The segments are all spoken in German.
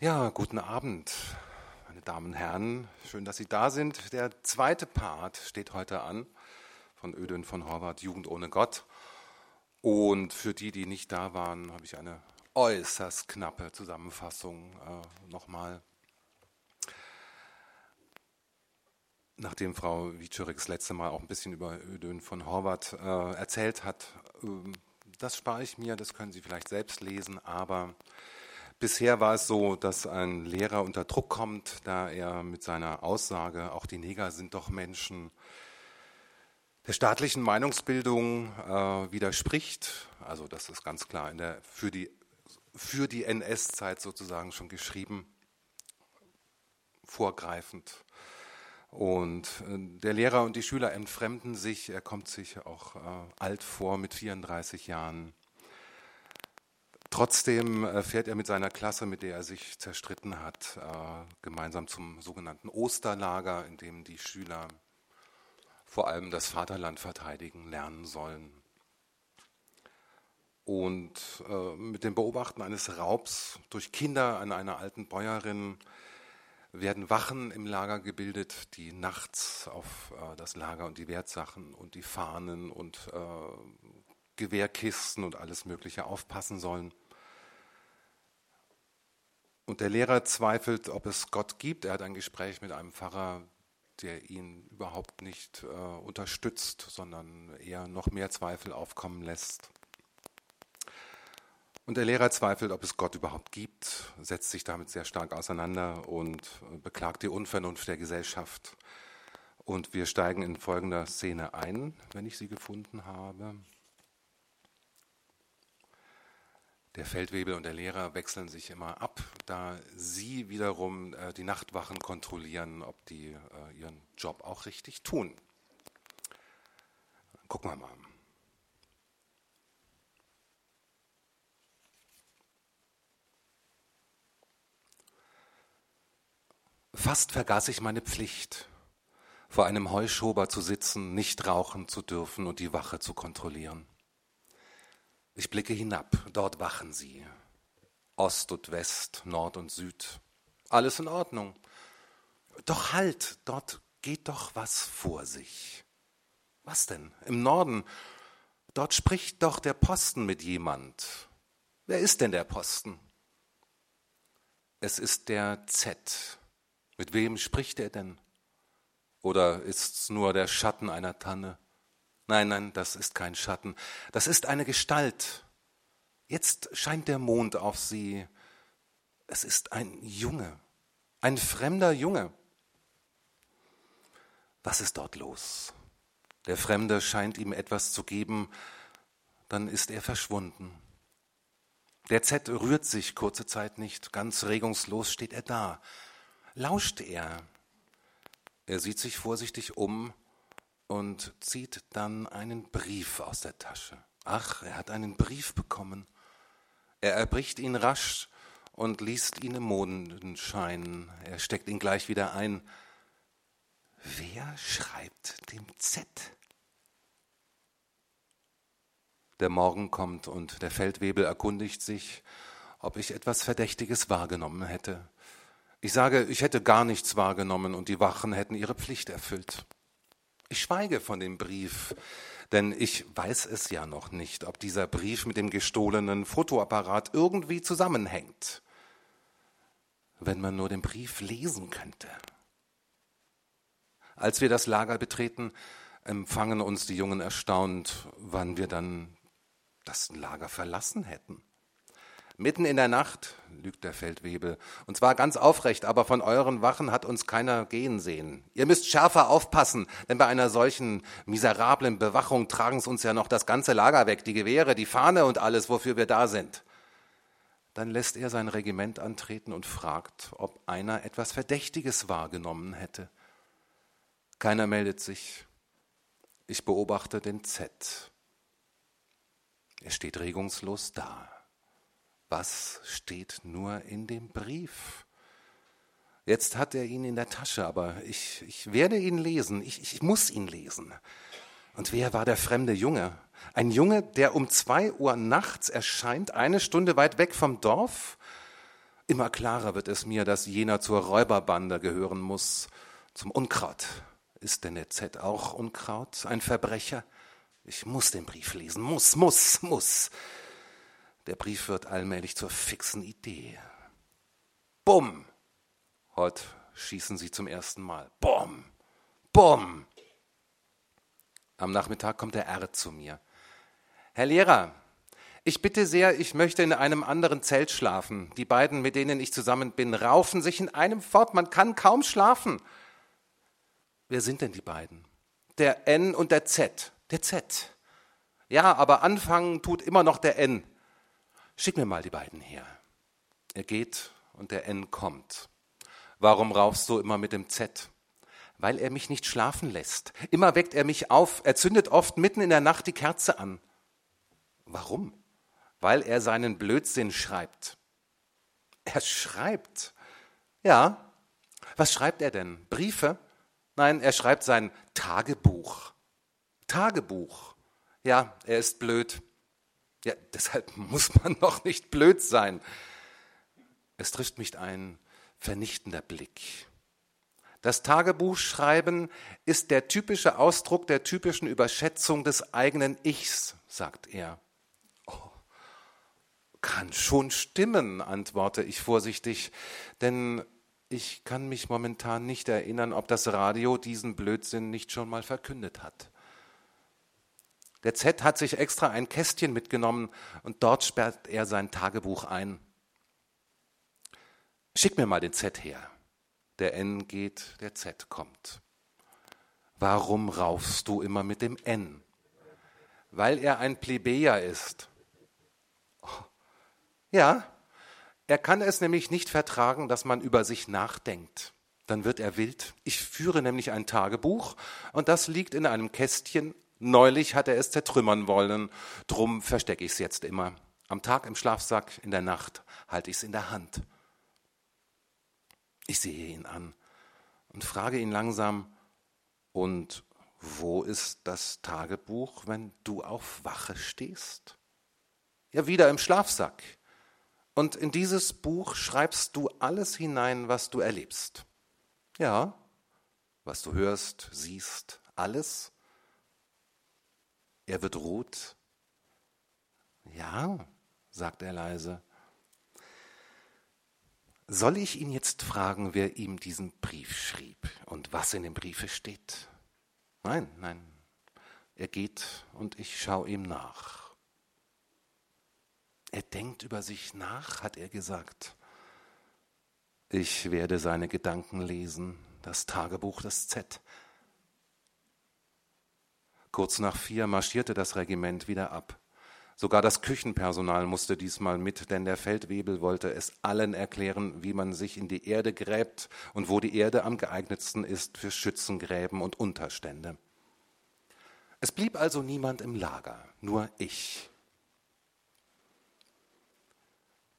Ja, guten Abend, meine Damen und Herren. Schön, dass Sie da sind. Der zweite Part steht heute an von Ödön von Horvath, Jugend ohne Gott. Und für die, die nicht da waren, habe ich eine äußerst knappe Zusammenfassung äh, nochmal. Nachdem Frau Wiczurek das letzte Mal auch ein bisschen über Ödön von Horvath äh, erzählt hat, äh, das spare ich mir, das können Sie vielleicht selbst lesen, aber Bisher war es so, dass ein Lehrer unter Druck kommt, da er mit seiner Aussage, auch die Neger sind doch Menschen, der staatlichen Meinungsbildung äh, widerspricht. Also das ist ganz klar der, für die, für die NS-Zeit sozusagen schon geschrieben, vorgreifend. Und äh, der Lehrer und die Schüler entfremden sich, er kommt sich auch äh, alt vor mit 34 Jahren. Trotzdem äh, fährt er mit seiner Klasse, mit der er sich zerstritten hat, äh, gemeinsam zum sogenannten Osterlager, in dem die Schüler vor allem das Vaterland verteidigen lernen sollen. Und äh, mit dem Beobachten eines Raubs durch Kinder an einer alten Bäuerin werden Wachen im Lager gebildet, die nachts auf das Lager und die Wertsachen und die Fahnen und Gewehrkisten und alles Mögliche aufpassen sollen. Und der Lehrer zweifelt, ob es Gott gibt. Er hat ein Gespräch mit einem Pfarrer, der ihn überhaupt nicht äh, unterstützt, sondern eher noch mehr Zweifel aufkommen lässt. Und der Lehrer zweifelt, ob es Gott überhaupt gibt, setzt sich damit sehr stark auseinander und beklagt die Unvernunft der Gesellschaft. Und wir steigen in folgender Szene ein, wenn ich sie gefunden habe. Der Feldwebel und der Lehrer wechseln sich immer ab, da sie wiederum äh, die Nachtwachen kontrollieren, ob die äh, ihren Job auch richtig tun. Gucken wir mal. Fast vergaß ich meine Pflicht, vor einem Heuschober zu sitzen, nicht rauchen zu dürfen und die Wache zu kontrollieren. Ich blicke hinab, dort wachen sie. Ost und West, Nord und Süd. Alles in Ordnung. Doch halt, dort geht doch was vor sich. Was denn? Im Norden. Dort spricht doch der Posten mit jemand. Wer ist denn der Posten? Es ist der Z. Mit wem spricht er denn? Oder ist's nur der Schatten einer Tanne? Nein, nein, das ist kein Schatten. Das ist eine Gestalt. Jetzt scheint der Mond auf sie. Es ist ein Junge, ein fremder Junge. Was ist dort los? Der Fremde scheint ihm etwas zu geben, dann ist er verschwunden. Der Z rührt sich kurze Zeit nicht, ganz regungslos steht er da. Lauscht er. Er sieht sich vorsichtig um und zieht dann einen Brief aus der Tasche. Ach, er hat einen Brief bekommen. Er erbricht ihn rasch und liest ihn im Mondenschein. Er steckt ihn gleich wieder ein. Wer schreibt dem Z? Der Morgen kommt und der Feldwebel erkundigt sich, ob ich etwas Verdächtiges wahrgenommen hätte. Ich sage, ich hätte gar nichts wahrgenommen und die Wachen hätten ihre Pflicht erfüllt. Ich schweige von dem Brief, denn ich weiß es ja noch nicht, ob dieser Brief mit dem gestohlenen Fotoapparat irgendwie zusammenhängt. Wenn man nur den Brief lesen könnte. Als wir das Lager betreten, empfangen uns die Jungen erstaunt, wann wir dann das Lager verlassen hätten. Mitten in der Nacht, lügt der Feldwebel, und zwar ganz aufrecht, aber von euren Wachen hat uns keiner gehen sehen. Ihr müsst schärfer aufpassen, denn bei einer solchen miserablen Bewachung tragen sie uns ja noch das ganze Lager weg, die Gewehre, die Fahne und alles, wofür wir da sind. Dann lässt er sein Regiment antreten und fragt, ob einer etwas Verdächtiges wahrgenommen hätte. Keiner meldet sich. Ich beobachte den Z. Er steht regungslos da. Was steht nur in dem Brief? Jetzt hat er ihn in der Tasche, aber ich, ich werde ihn lesen. Ich, ich muss ihn lesen. Und wer war der fremde Junge? Ein Junge, der um zwei Uhr nachts erscheint, eine Stunde weit weg vom Dorf? Immer klarer wird es mir, dass jener zur Räuberbande gehören muss, zum Unkraut. Ist denn der Z auch Unkraut, ein Verbrecher? Ich muss den Brief lesen, muss, muss, muss. Der Brief wird allmählich zur fixen Idee. Bumm! Heute schießen sie zum ersten Mal. Bumm! Bumm! Am Nachmittag kommt der R zu mir. Herr Lehrer, ich bitte sehr, ich möchte in einem anderen Zelt schlafen. Die beiden, mit denen ich zusammen bin, raufen sich in einem fort. Man kann kaum schlafen. Wer sind denn die beiden? Der N und der Z. Der Z. Ja, aber anfangen tut immer noch der N. Schick mir mal die beiden her. Er geht und der N kommt. Warum raufst du immer mit dem Z? Weil er mich nicht schlafen lässt. Immer weckt er mich auf. Er zündet oft mitten in der Nacht die Kerze an. Warum? Weil er seinen Blödsinn schreibt. Er schreibt. Ja. Was schreibt er denn? Briefe? Nein, er schreibt sein Tagebuch. Tagebuch. Ja, er ist blöd. Ja, deshalb muss man noch nicht blöd sein. Es trifft mich ein vernichtender Blick. Das Tagebuchschreiben ist der typische Ausdruck der typischen Überschätzung des eigenen Ichs, sagt er. Oh, kann schon stimmen, antworte ich vorsichtig, denn ich kann mich momentan nicht erinnern, ob das Radio diesen Blödsinn nicht schon mal verkündet hat. Der Z hat sich extra ein Kästchen mitgenommen und dort sperrt er sein Tagebuch ein. Schick mir mal den Z her. Der N geht, der Z kommt. Warum raufst du immer mit dem N? Weil er ein Plebejer ist. Oh. Ja, er kann es nämlich nicht vertragen, dass man über sich nachdenkt. Dann wird er wild. Ich führe nämlich ein Tagebuch und das liegt in einem Kästchen Neulich hat er es zertrümmern wollen, drum verstecke ich es jetzt immer. Am Tag im Schlafsack, in der Nacht halte ich es in der Hand. Ich sehe ihn an und frage ihn langsam, und wo ist das Tagebuch, wenn du auf Wache stehst? Ja, wieder im Schlafsack. Und in dieses Buch schreibst du alles hinein, was du erlebst. Ja, was du hörst, siehst, alles. Er wird rot. Ja, sagt er leise. Soll ich ihn jetzt fragen, wer ihm diesen Brief schrieb und was in dem Briefe steht? Nein, nein. Er geht und ich schaue ihm nach. Er denkt über sich nach, hat er gesagt. Ich werde seine Gedanken lesen, das Tagebuch des Z. Kurz nach vier marschierte das Regiment wieder ab. Sogar das Küchenpersonal musste diesmal mit, denn der Feldwebel wollte es allen erklären, wie man sich in die Erde gräbt und wo die Erde am geeignetsten ist für Schützengräben und Unterstände. Es blieb also niemand im Lager, nur ich.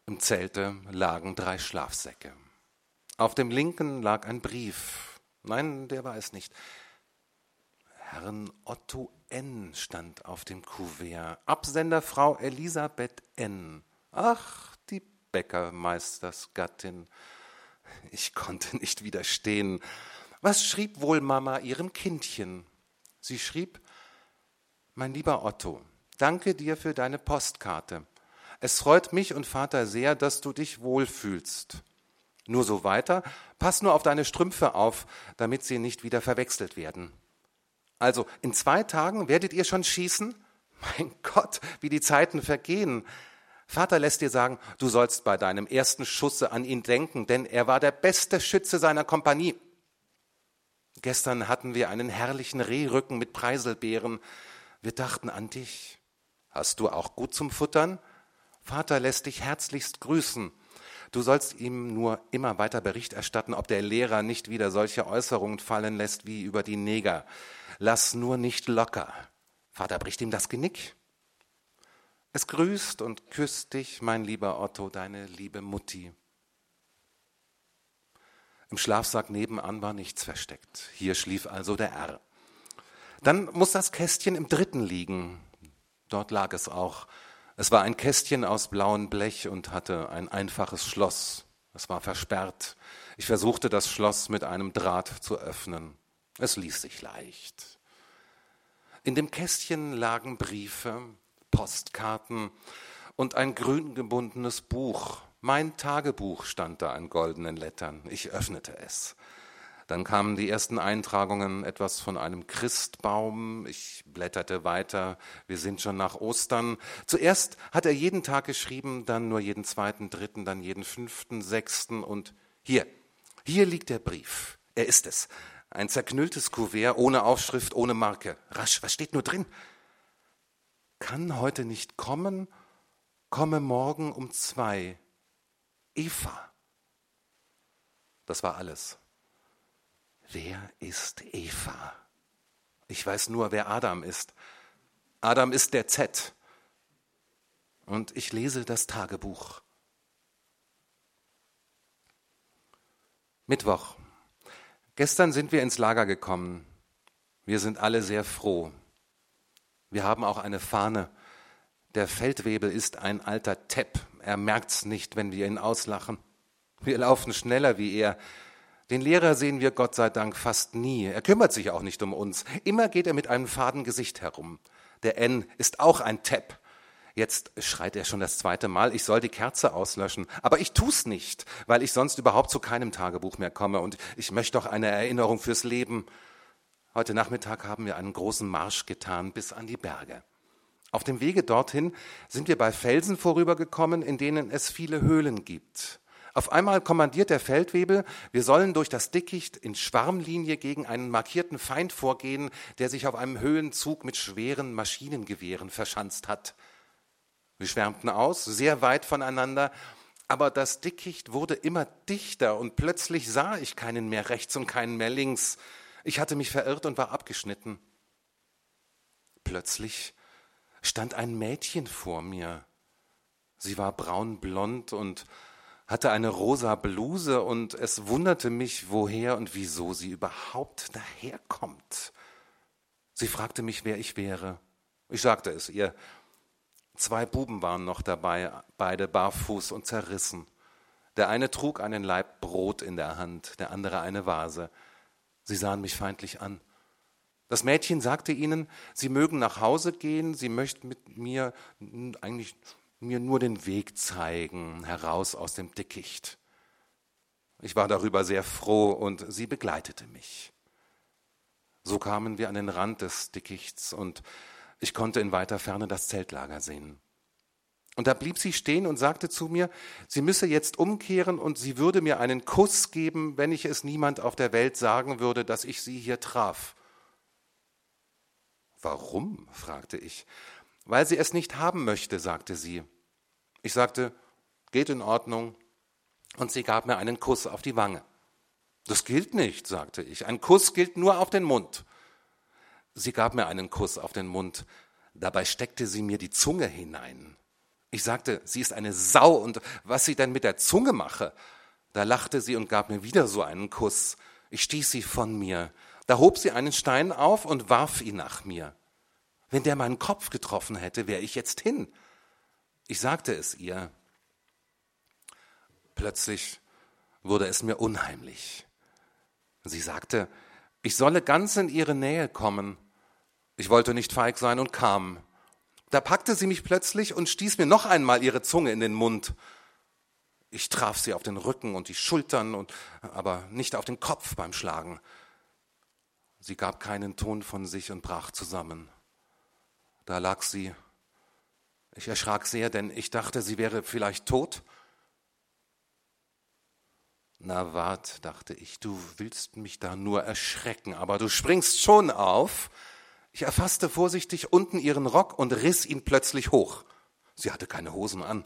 Im Zelte lagen drei Schlafsäcke. Auf dem linken lag ein Brief. Nein, der war es nicht. Herrn Otto N. stand auf dem Kuvert. Absender Frau Elisabeth N. Ach, die Bäckermeistersgattin. Ich konnte nicht widerstehen. Was schrieb wohl Mama ihrem Kindchen? Sie schrieb, mein lieber Otto, danke dir für deine Postkarte. Es freut mich und Vater sehr, dass du dich wohlfühlst. Nur so weiter, pass nur auf deine Strümpfe auf, damit sie nicht wieder verwechselt werden. Also in zwei Tagen werdet ihr schon schießen? Mein Gott, wie die Zeiten vergehen. Vater lässt dir sagen, du sollst bei deinem ersten Schusse an ihn denken, denn er war der beste Schütze seiner Kompanie. Gestern hatten wir einen herrlichen Rehrücken mit Preiselbeeren. Wir dachten an dich. Hast du auch gut zum Futtern? Vater lässt dich herzlichst grüßen. Du sollst ihm nur immer weiter Bericht erstatten, ob der Lehrer nicht wieder solche Äußerungen fallen lässt wie über die Neger lass nur nicht locker. Vater bricht ihm das Genick. Es grüßt und küsst dich, mein lieber Otto, deine liebe Mutti. Im Schlafsack nebenan war nichts versteckt. Hier schlief also der R. Dann muss das Kästchen im dritten liegen. Dort lag es auch. Es war ein Kästchen aus blauem Blech und hatte ein einfaches Schloss. Es war versperrt. Ich versuchte das Schloss mit einem Draht zu öffnen. Es ließ sich leicht. In dem Kästchen lagen Briefe, Postkarten und ein grün gebundenes Buch. Mein Tagebuch stand da in goldenen Lettern. Ich öffnete es. Dann kamen die ersten Eintragungen, etwas von einem Christbaum. Ich blätterte weiter. Wir sind schon nach Ostern. Zuerst hat er jeden Tag geschrieben, dann nur jeden zweiten, dritten, dann jeden fünften, sechsten und hier, hier liegt der Brief. Er ist es. Ein zerknülltes Kuvert ohne Aufschrift, ohne Marke. Rasch, was steht nur drin? Kann heute nicht kommen, komme morgen um zwei. Eva. Das war alles. Wer ist Eva? Ich weiß nur, wer Adam ist. Adam ist der Z. Und ich lese das Tagebuch. Mittwoch. Gestern sind wir ins Lager gekommen. Wir sind alle sehr froh. Wir haben auch eine Fahne. Der Feldwebel ist ein alter Tepp. Er merkt's nicht, wenn wir ihn auslachen. Wir laufen schneller wie er. Den Lehrer sehen wir Gott sei Dank fast nie. Er kümmert sich auch nicht um uns. Immer geht er mit einem faden Gesicht herum. Der N ist auch ein Tepp. Jetzt schreit er schon das zweite Mal, ich soll die Kerze auslöschen. Aber ich tu's nicht, weil ich sonst überhaupt zu keinem Tagebuch mehr komme und ich möchte doch eine Erinnerung fürs Leben. Heute Nachmittag haben wir einen großen Marsch getan bis an die Berge. Auf dem Wege dorthin sind wir bei Felsen vorübergekommen, in denen es viele Höhlen gibt. Auf einmal kommandiert der Feldwebel, wir sollen durch das Dickicht in Schwarmlinie gegen einen markierten Feind vorgehen, der sich auf einem Höhenzug mit schweren Maschinengewehren verschanzt hat. Wir schwärmten aus, sehr weit voneinander, aber das Dickicht wurde immer dichter und plötzlich sah ich keinen mehr rechts und keinen mehr links. Ich hatte mich verirrt und war abgeschnitten. Plötzlich stand ein Mädchen vor mir. Sie war braunblond und hatte eine rosa Bluse und es wunderte mich, woher und wieso sie überhaupt daherkommt. Sie fragte mich, wer ich wäre. Ich sagte es ihr. Zwei Buben waren noch dabei, beide barfuß und zerrissen. Der eine trug einen Laib Brot in der Hand, der andere eine Vase. Sie sahen mich feindlich an. Das Mädchen sagte ihnen, sie mögen nach Hause gehen, sie möchten mit mir eigentlich mir nur den Weg zeigen, heraus aus dem Dickicht. Ich war darüber sehr froh und sie begleitete mich. So kamen wir an den Rand des Dickichts und ich konnte in weiter Ferne das Zeltlager sehen. Und da blieb sie stehen und sagte zu mir, sie müsse jetzt umkehren und sie würde mir einen Kuss geben, wenn ich es niemand auf der Welt sagen würde, dass ich sie hier traf. Warum? fragte ich. Weil sie es nicht haben möchte, sagte sie. Ich sagte, geht in Ordnung. Und sie gab mir einen Kuss auf die Wange. Das gilt nicht, sagte ich. Ein Kuss gilt nur auf den Mund. Sie gab mir einen Kuss auf den Mund. Dabei steckte sie mir die Zunge hinein. Ich sagte, sie ist eine Sau und was sie denn mit der Zunge mache. Da lachte sie und gab mir wieder so einen Kuss. Ich stieß sie von mir. Da hob sie einen Stein auf und warf ihn nach mir. Wenn der meinen Kopf getroffen hätte, wäre ich jetzt hin. Ich sagte es ihr. Plötzlich wurde es mir unheimlich. Sie sagte, ich solle ganz in ihre Nähe kommen. Ich wollte nicht feig sein und kam. Da packte sie mich plötzlich und stieß mir noch einmal ihre Zunge in den Mund. Ich traf sie auf den Rücken und die Schultern und aber nicht auf den Kopf beim Schlagen. Sie gab keinen Ton von sich und brach zusammen. Da lag sie. Ich erschrak sehr, denn ich dachte, sie wäre vielleicht tot. Na wart, dachte ich, du willst mich da nur erschrecken, aber du springst schon auf. Ich erfasste vorsichtig unten ihren Rock und riss ihn plötzlich hoch. Sie hatte keine Hosen an.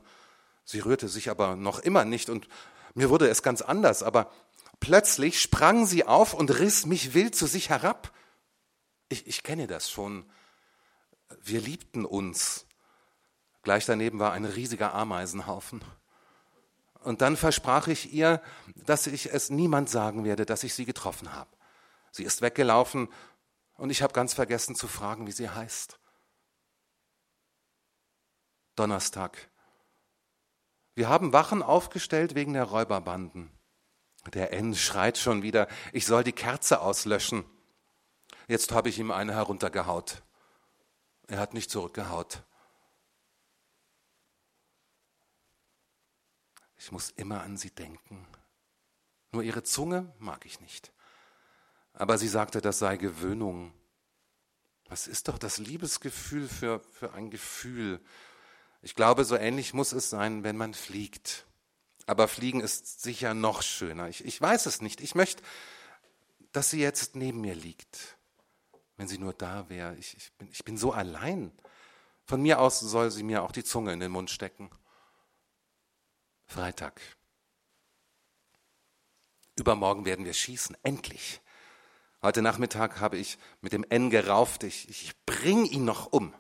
Sie rührte sich aber noch immer nicht und mir wurde es ganz anders, aber plötzlich sprang sie auf und riss mich wild zu sich herab. Ich, ich kenne das schon. Wir liebten uns. Gleich daneben war ein riesiger Ameisenhaufen. Und dann versprach ich ihr, dass ich es niemand sagen werde, dass ich sie getroffen habe. Sie ist weggelaufen und ich habe ganz vergessen zu fragen, wie sie heißt. Donnerstag. Wir haben Wachen aufgestellt wegen der Räuberbanden. Der N schreit schon wieder, ich soll die Kerze auslöschen. Jetzt habe ich ihm eine heruntergehaut. Er hat nicht zurückgehaut. Ich muss immer an sie denken. Nur ihre Zunge mag ich nicht. Aber sie sagte, das sei Gewöhnung. Was ist doch das Liebesgefühl für, für ein Gefühl? Ich glaube, so ähnlich muss es sein, wenn man fliegt. Aber Fliegen ist sicher noch schöner. Ich, ich weiß es nicht. Ich möchte, dass sie jetzt neben mir liegt. Wenn sie nur da wäre. Ich, ich, bin, ich bin so allein. Von mir aus soll sie mir auch die Zunge in den Mund stecken. Freitag. Übermorgen werden wir schießen. Endlich. Heute Nachmittag habe ich mit dem N gerauft. Ich, ich bring ihn noch um.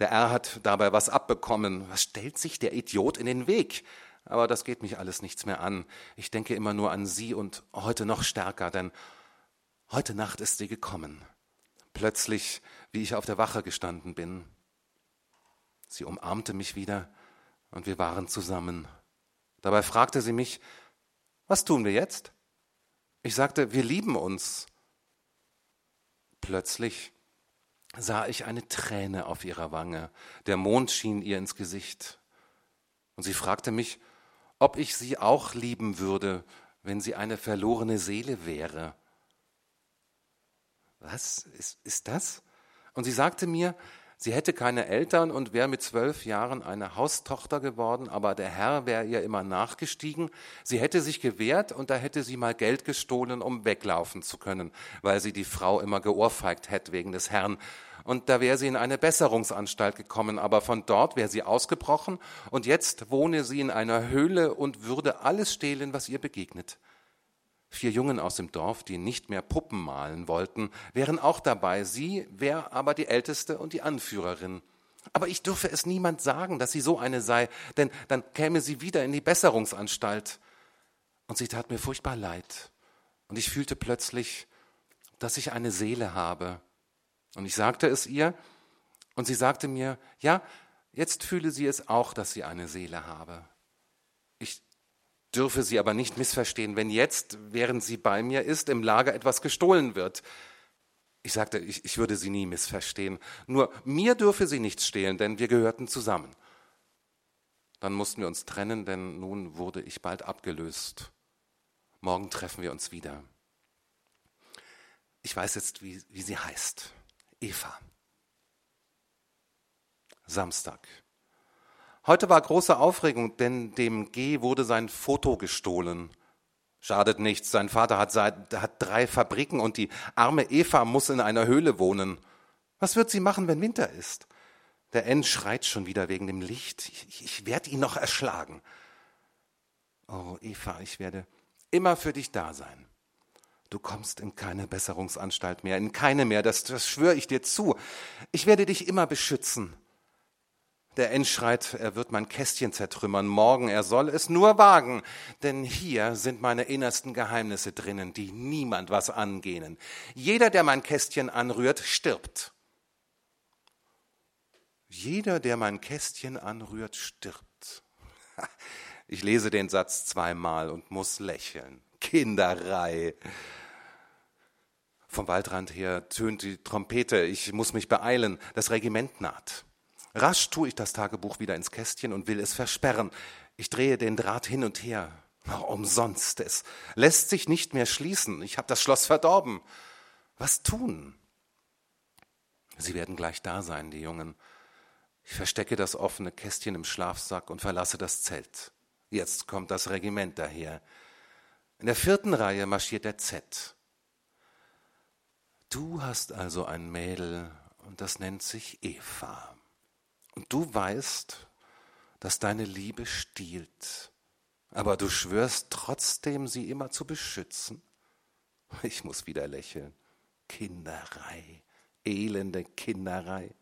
Der R hat dabei was abbekommen. Was stellt sich der Idiot in den Weg? Aber das geht mich alles nichts mehr an. Ich denke immer nur an sie und heute noch stärker, denn heute Nacht ist sie gekommen. Plötzlich, wie ich auf der Wache gestanden bin. Sie umarmte mich wieder und wir waren zusammen. Dabei fragte sie mich, was tun wir jetzt? Ich sagte, wir lieben uns. Plötzlich sah ich eine Träne auf ihrer Wange. Der Mond schien ihr ins Gesicht. Und sie fragte mich, ob ich sie auch lieben würde, wenn sie eine verlorene Seele wäre. Was ist, ist das? Und sie sagte mir, Sie hätte keine Eltern und wäre mit zwölf Jahren eine Haustochter geworden, aber der Herr wäre ihr immer nachgestiegen. Sie hätte sich gewehrt und da hätte sie mal Geld gestohlen, um weglaufen zu können, weil sie die Frau immer geohrfeigt hätte wegen des Herrn. Und da wäre sie in eine Besserungsanstalt gekommen, aber von dort wäre sie ausgebrochen und jetzt wohne sie in einer Höhle und würde alles stehlen, was ihr begegnet. Vier Jungen aus dem Dorf, die nicht mehr Puppen malen wollten, wären auch dabei. Sie wäre aber die Älteste und die Anführerin. Aber ich dürfe es niemand sagen, dass sie so eine sei, denn dann käme sie wieder in die Besserungsanstalt. Und sie tat mir furchtbar leid. Und ich fühlte plötzlich, dass ich eine Seele habe. Und ich sagte es ihr, und sie sagte mir, ja, jetzt fühle sie es auch, dass sie eine Seele habe. Ich dürfe sie aber nicht missverstehen, wenn jetzt, während sie bei mir ist, im Lager etwas gestohlen wird. Ich sagte, ich, ich würde sie nie missverstehen. Nur mir dürfe sie nichts stehlen, denn wir gehörten zusammen. Dann mussten wir uns trennen, denn nun wurde ich bald abgelöst. Morgen treffen wir uns wieder. Ich weiß jetzt, wie, wie sie heißt. Eva. Samstag. Heute war große Aufregung, denn dem G wurde sein Foto gestohlen. Schadet nichts, sein Vater hat, hat drei Fabriken und die arme Eva muss in einer Höhle wohnen. Was wird sie machen, wenn Winter ist? Der N schreit schon wieder wegen dem Licht. Ich, ich werde ihn noch erschlagen. Oh, Eva, ich werde immer für dich da sein. Du kommst in keine Besserungsanstalt mehr, in keine mehr, das, das schwöre ich dir zu. Ich werde dich immer beschützen. Der N schreit, er wird mein Kästchen zertrümmern morgen, er soll es nur wagen, denn hier sind meine innersten Geheimnisse drinnen, die niemand was angehen. Jeder, der mein Kästchen anrührt, stirbt. Jeder, der mein Kästchen anrührt, stirbt. Ich lese den Satz zweimal und muss lächeln. Kinderei. Vom Waldrand her tönt die Trompete. Ich muss mich beeilen. Das Regiment naht. Rasch tue ich das Tagebuch wieder ins Kästchen und will es versperren. Ich drehe den Draht hin und her. Oh, umsonst. Es lässt sich nicht mehr schließen. Ich habe das Schloss verdorben. Was tun? Sie werden gleich da sein, die Jungen. Ich verstecke das offene Kästchen im Schlafsack und verlasse das Zelt. Jetzt kommt das Regiment daher. In der vierten Reihe marschiert der Z. Du hast also ein Mädel und das nennt sich Eva. Und du weißt, dass deine Liebe stiehlt, aber du schwörst trotzdem, sie immer zu beschützen. Ich muss wieder lächeln. Kinderei, elende Kinderei.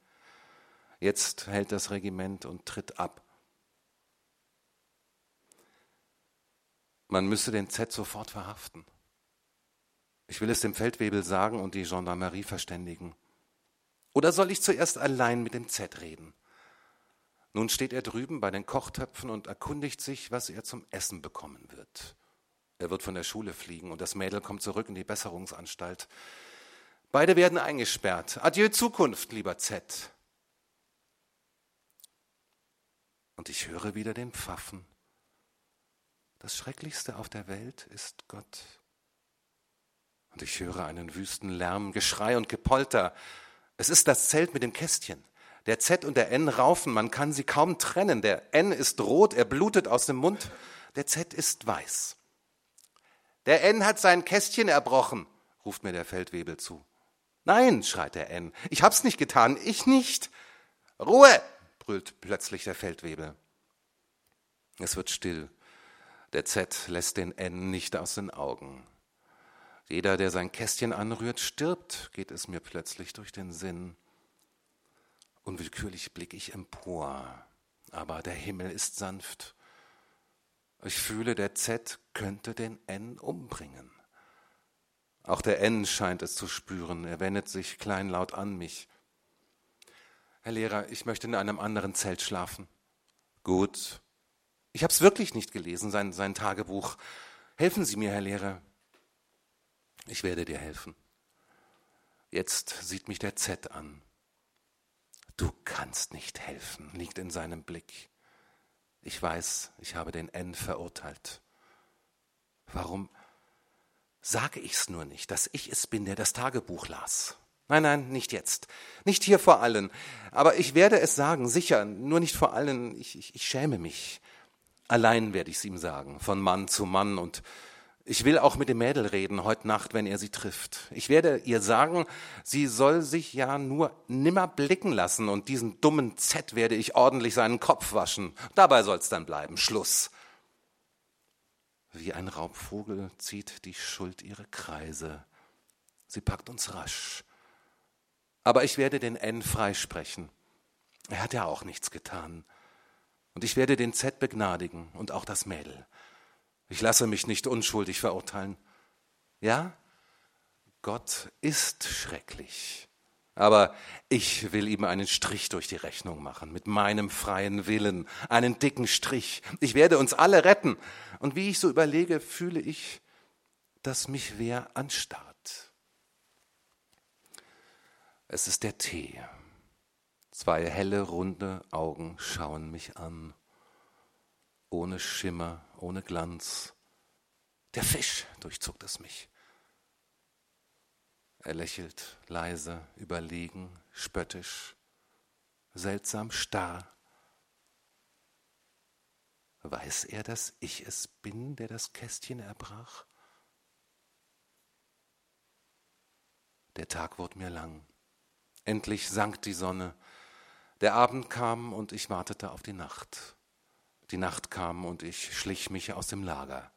Jetzt hält das Regiment und tritt ab. Man müsse den Z sofort verhaften. Ich will es dem Feldwebel sagen und die Gendarmerie verständigen. Oder soll ich zuerst allein mit dem Z reden? Nun steht er drüben bei den Kochtöpfen und erkundigt sich, was er zum Essen bekommen wird. Er wird von der Schule fliegen und das Mädel kommt zurück in die Besserungsanstalt. Beide werden eingesperrt. Adieu Zukunft, lieber Z. Und ich höre wieder den Pfaffen. Das Schrecklichste auf der Welt ist Gott. Und ich höre einen wüsten Lärm, Geschrei und Gepolter. Es ist das Zelt mit dem Kästchen. Der Z und der N raufen, man kann sie kaum trennen. Der N ist rot, er blutet aus dem Mund. Der Z ist weiß. Der N hat sein Kästchen erbrochen, ruft mir der Feldwebel zu. Nein, schreit der N, ich hab's nicht getan, ich nicht. Ruhe, brüllt plötzlich der Feldwebel. Es wird still. Der Z lässt den N nicht aus den Augen. Jeder, der sein Kästchen anrührt, stirbt, geht es mir plötzlich durch den Sinn. Unwillkürlich blicke ich empor, aber der Himmel ist sanft. Ich fühle, der Z könnte den N umbringen. Auch der N scheint es zu spüren. Er wendet sich kleinlaut an mich. Herr Lehrer, ich möchte in einem anderen Zelt schlafen. Gut. Ich habe es wirklich nicht gelesen, sein, sein Tagebuch. Helfen Sie mir, Herr Lehrer. Ich werde dir helfen. Jetzt sieht mich der Z an. Du kannst nicht helfen, liegt in seinem Blick. Ich weiß, ich habe den N verurteilt. Warum sage ich's nur nicht, dass ich es bin, der das Tagebuch las? Nein, nein, nicht jetzt. Nicht hier vor allen. Aber ich werde es sagen, sicher, nur nicht vor allen. Ich, ich, ich schäme mich. Allein werde ich es ihm sagen, von Mann zu Mann und ich will auch mit dem Mädel reden heute Nacht, wenn er sie trifft. Ich werde ihr sagen, sie soll sich ja nur nimmer blicken lassen und diesen dummen Z werde ich ordentlich seinen Kopf waschen. Dabei soll's dann bleiben. Schluss. Wie ein Raubvogel zieht die Schuld ihre Kreise. Sie packt uns rasch. Aber ich werde den N freisprechen. Er hat ja auch nichts getan. Und ich werde den Z begnadigen und auch das Mädel. Ich lasse mich nicht unschuldig verurteilen. Ja, Gott ist schrecklich. Aber ich will ihm einen Strich durch die Rechnung machen, mit meinem freien Willen, einen dicken Strich. Ich werde uns alle retten. Und wie ich so überlege, fühle ich, dass mich wer anstarrt. Es ist der Tee. Zwei helle, runde Augen schauen mich an ohne Schimmer, ohne Glanz. Der Fisch durchzuckt es mich. Er lächelt leise, überlegen, spöttisch, seltsam starr. Weiß er, dass ich es bin, der das Kästchen erbrach? Der Tag wurde mir lang. Endlich sank die Sonne. Der Abend kam und ich wartete auf die Nacht. Die Nacht kam und ich schlich mich aus dem Lager.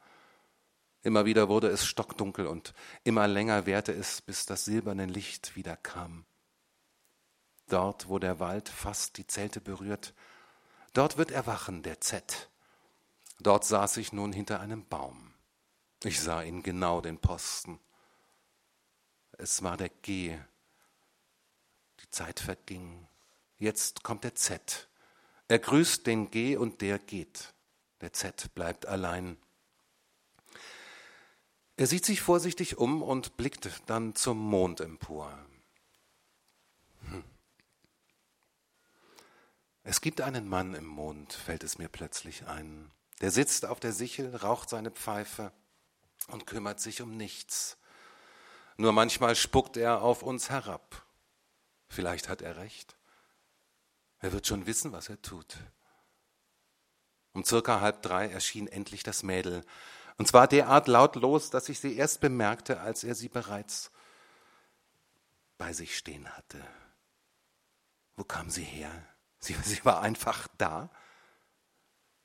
Immer wieder wurde es stockdunkel und immer länger währte es, bis das silberne Licht wieder kam. Dort, wo der Wald fast die Zelte berührt, dort wird erwachen der Z. Dort saß ich nun hinter einem Baum. Ich sah ihn genau den Posten. Es war der G. Die Zeit verging. Jetzt kommt der Z. Er grüßt den G und der geht. Der Z bleibt allein. Er sieht sich vorsichtig um und blickt dann zum Mond empor. Hm. Es gibt einen Mann im Mond, fällt es mir plötzlich ein. Der sitzt auf der Sichel, raucht seine Pfeife und kümmert sich um nichts. Nur manchmal spuckt er auf uns herab. Vielleicht hat er recht. Er wird schon wissen, was er tut. Um circa halb drei erschien endlich das Mädel, und zwar derart lautlos, dass ich sie erst bemerkte, als er sie bereits bei sich stehen hatte. Wo kam sie her? Sie, sie war einfach da.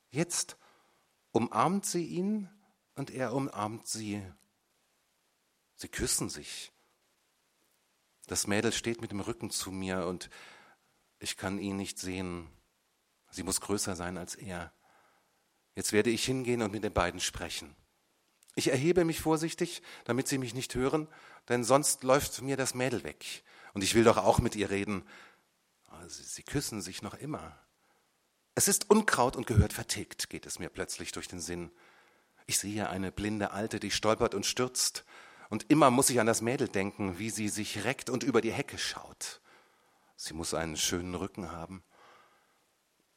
Jetzt umarmt sie ihn und er umarmt sie. Sie küssen sich. Das Mädel steht mit dem Rücken zu mir und ich kann ihn nicht sehen. Sie muss größer sein als er. Jetzt werde ich hingehen und mit den beiden sprechen. Ich erhebe mich vorsichtig, damit sie mich nicht hören, denn sonst läuft mir das Mädel weg. Und ich will doch auch mit ihr reden. Sie, sie küssen sich noch immer. Es ist Unkraut und gehört vertilgt, geht es mir plötzlich durch den Sinn. Ich sehe eine blinde Alte, die stolpert und stürzt. Und immer muss ich an das Mädel denken, wie sie sich reckt und über die Hecke schaut. Sie muss einen schönen Rücken haben.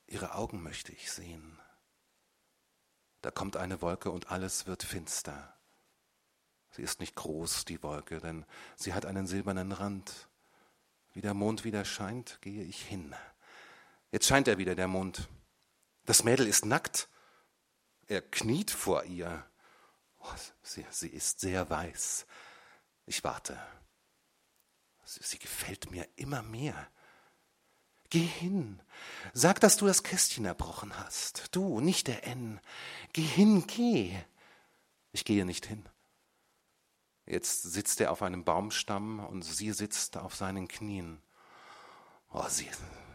Ihre Augen möchte ich sehen. Da kommt eine Wolke und alles wird finster. Sie ist nicht groß, die Wolke, denn sie hat einen silbernen Rand. Wie der Mond wieder scheint, gehe ich hin. Jetzt scheint er wieder, der Mond. Das Mädel ist nackt. Er kniet vor ihr. Oh, sie, sie, ist sehr weiß. Ich warte. Sie, gefällt mir immer mehr. Geh hin. Sag, dass du das Kästchen erbrochen hast. Du, nicht der N. Geh hin, geh. Ich gehe nicht hin. Jetzt sitzt er auf einem Baumstamm und sie sitzt auf seinen Knien. Oh, sie,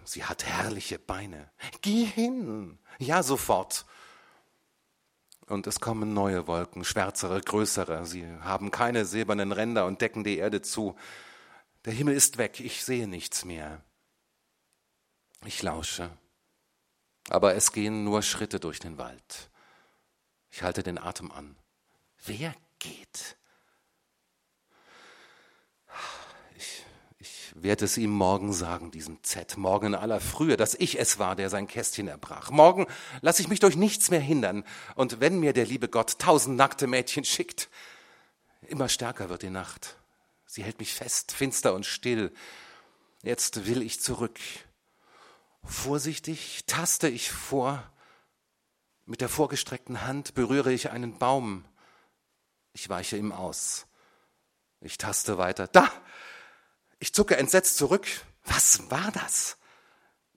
sie hat herrliche Beine. Geh hin. Ja, sofort. Und es kommen neue Wolken, schwärzere, größere. Sie haben keine silbernen Ränder und decken die Erde zu. Der Himmel ist weg, ich sehe nichts mehr. Ich lausche. Aber es gehen nur Schritte durch den Wald. Ich halte den Atem an. Wer geht? werde es ihm morgen sagen, diesem Z, morgen in aller Frühe, dass ich es war, der sein Kästchen erbrach. Morgen lasse ich mich durch nichts mehr hindern. Und wenn mir der liebe Gott tausend nackte Mädchen schickt, immer stärker wird die Nacht. Sie hält mich fest, finster und still. Jetzt will ich zurück. Vorsichtig taste ich vor. Mit der vorgestreckten Hand berühre ich einen Baum. Ich weiche ihm aus. Ich taste weiter. Da! Ich zucke entsetzt zurück. Was war das?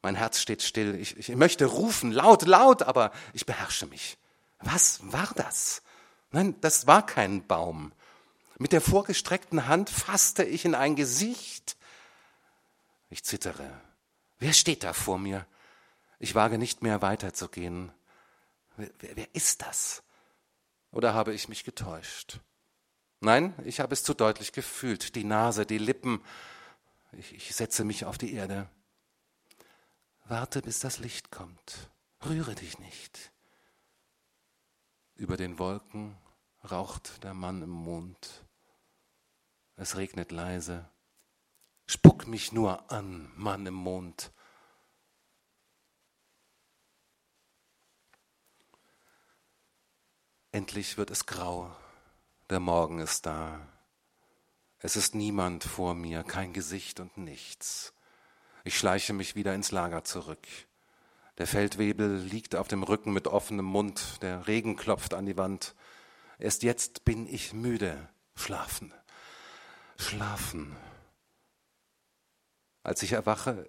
Mein Herz steht still. Ich, ich möchte rufen, laut, laut, aber ich beherrsche mich. Was war das? Nein, das war kein Baum. Mit der vorgestreckten Hand fasste ich in ein Gesicht. Ich zittere. Wer steht da vor mir? Ich wage nicht mehr weiterzugehen. Wer, wer, wer ist das? Oder habe ich mich getäuscht? Nein, ich habe es zu deutlich gefühlt. Die Nase, die Lippen, ich, ich setze mich auf die Erde. Warte, bis das Licht kommt. Rühre dich nicht. Über den Wolken raucht der Mann im Mond. Es regnet leise. Spuck mich nur an, Mann im Mond. Endlich wird es grau. Der Morgen ist da. Es ist niemand vor mir, kein Gesicht und nichts. Ich schleiche mich wieder ins Lager zurück. Der Feldwebel liegt auf dem Rücken mit offenem Mund, der Regen klopft an die Wand. Erst jetzt bin ich müde. Schlafen. Schlafen. Als ich erwache,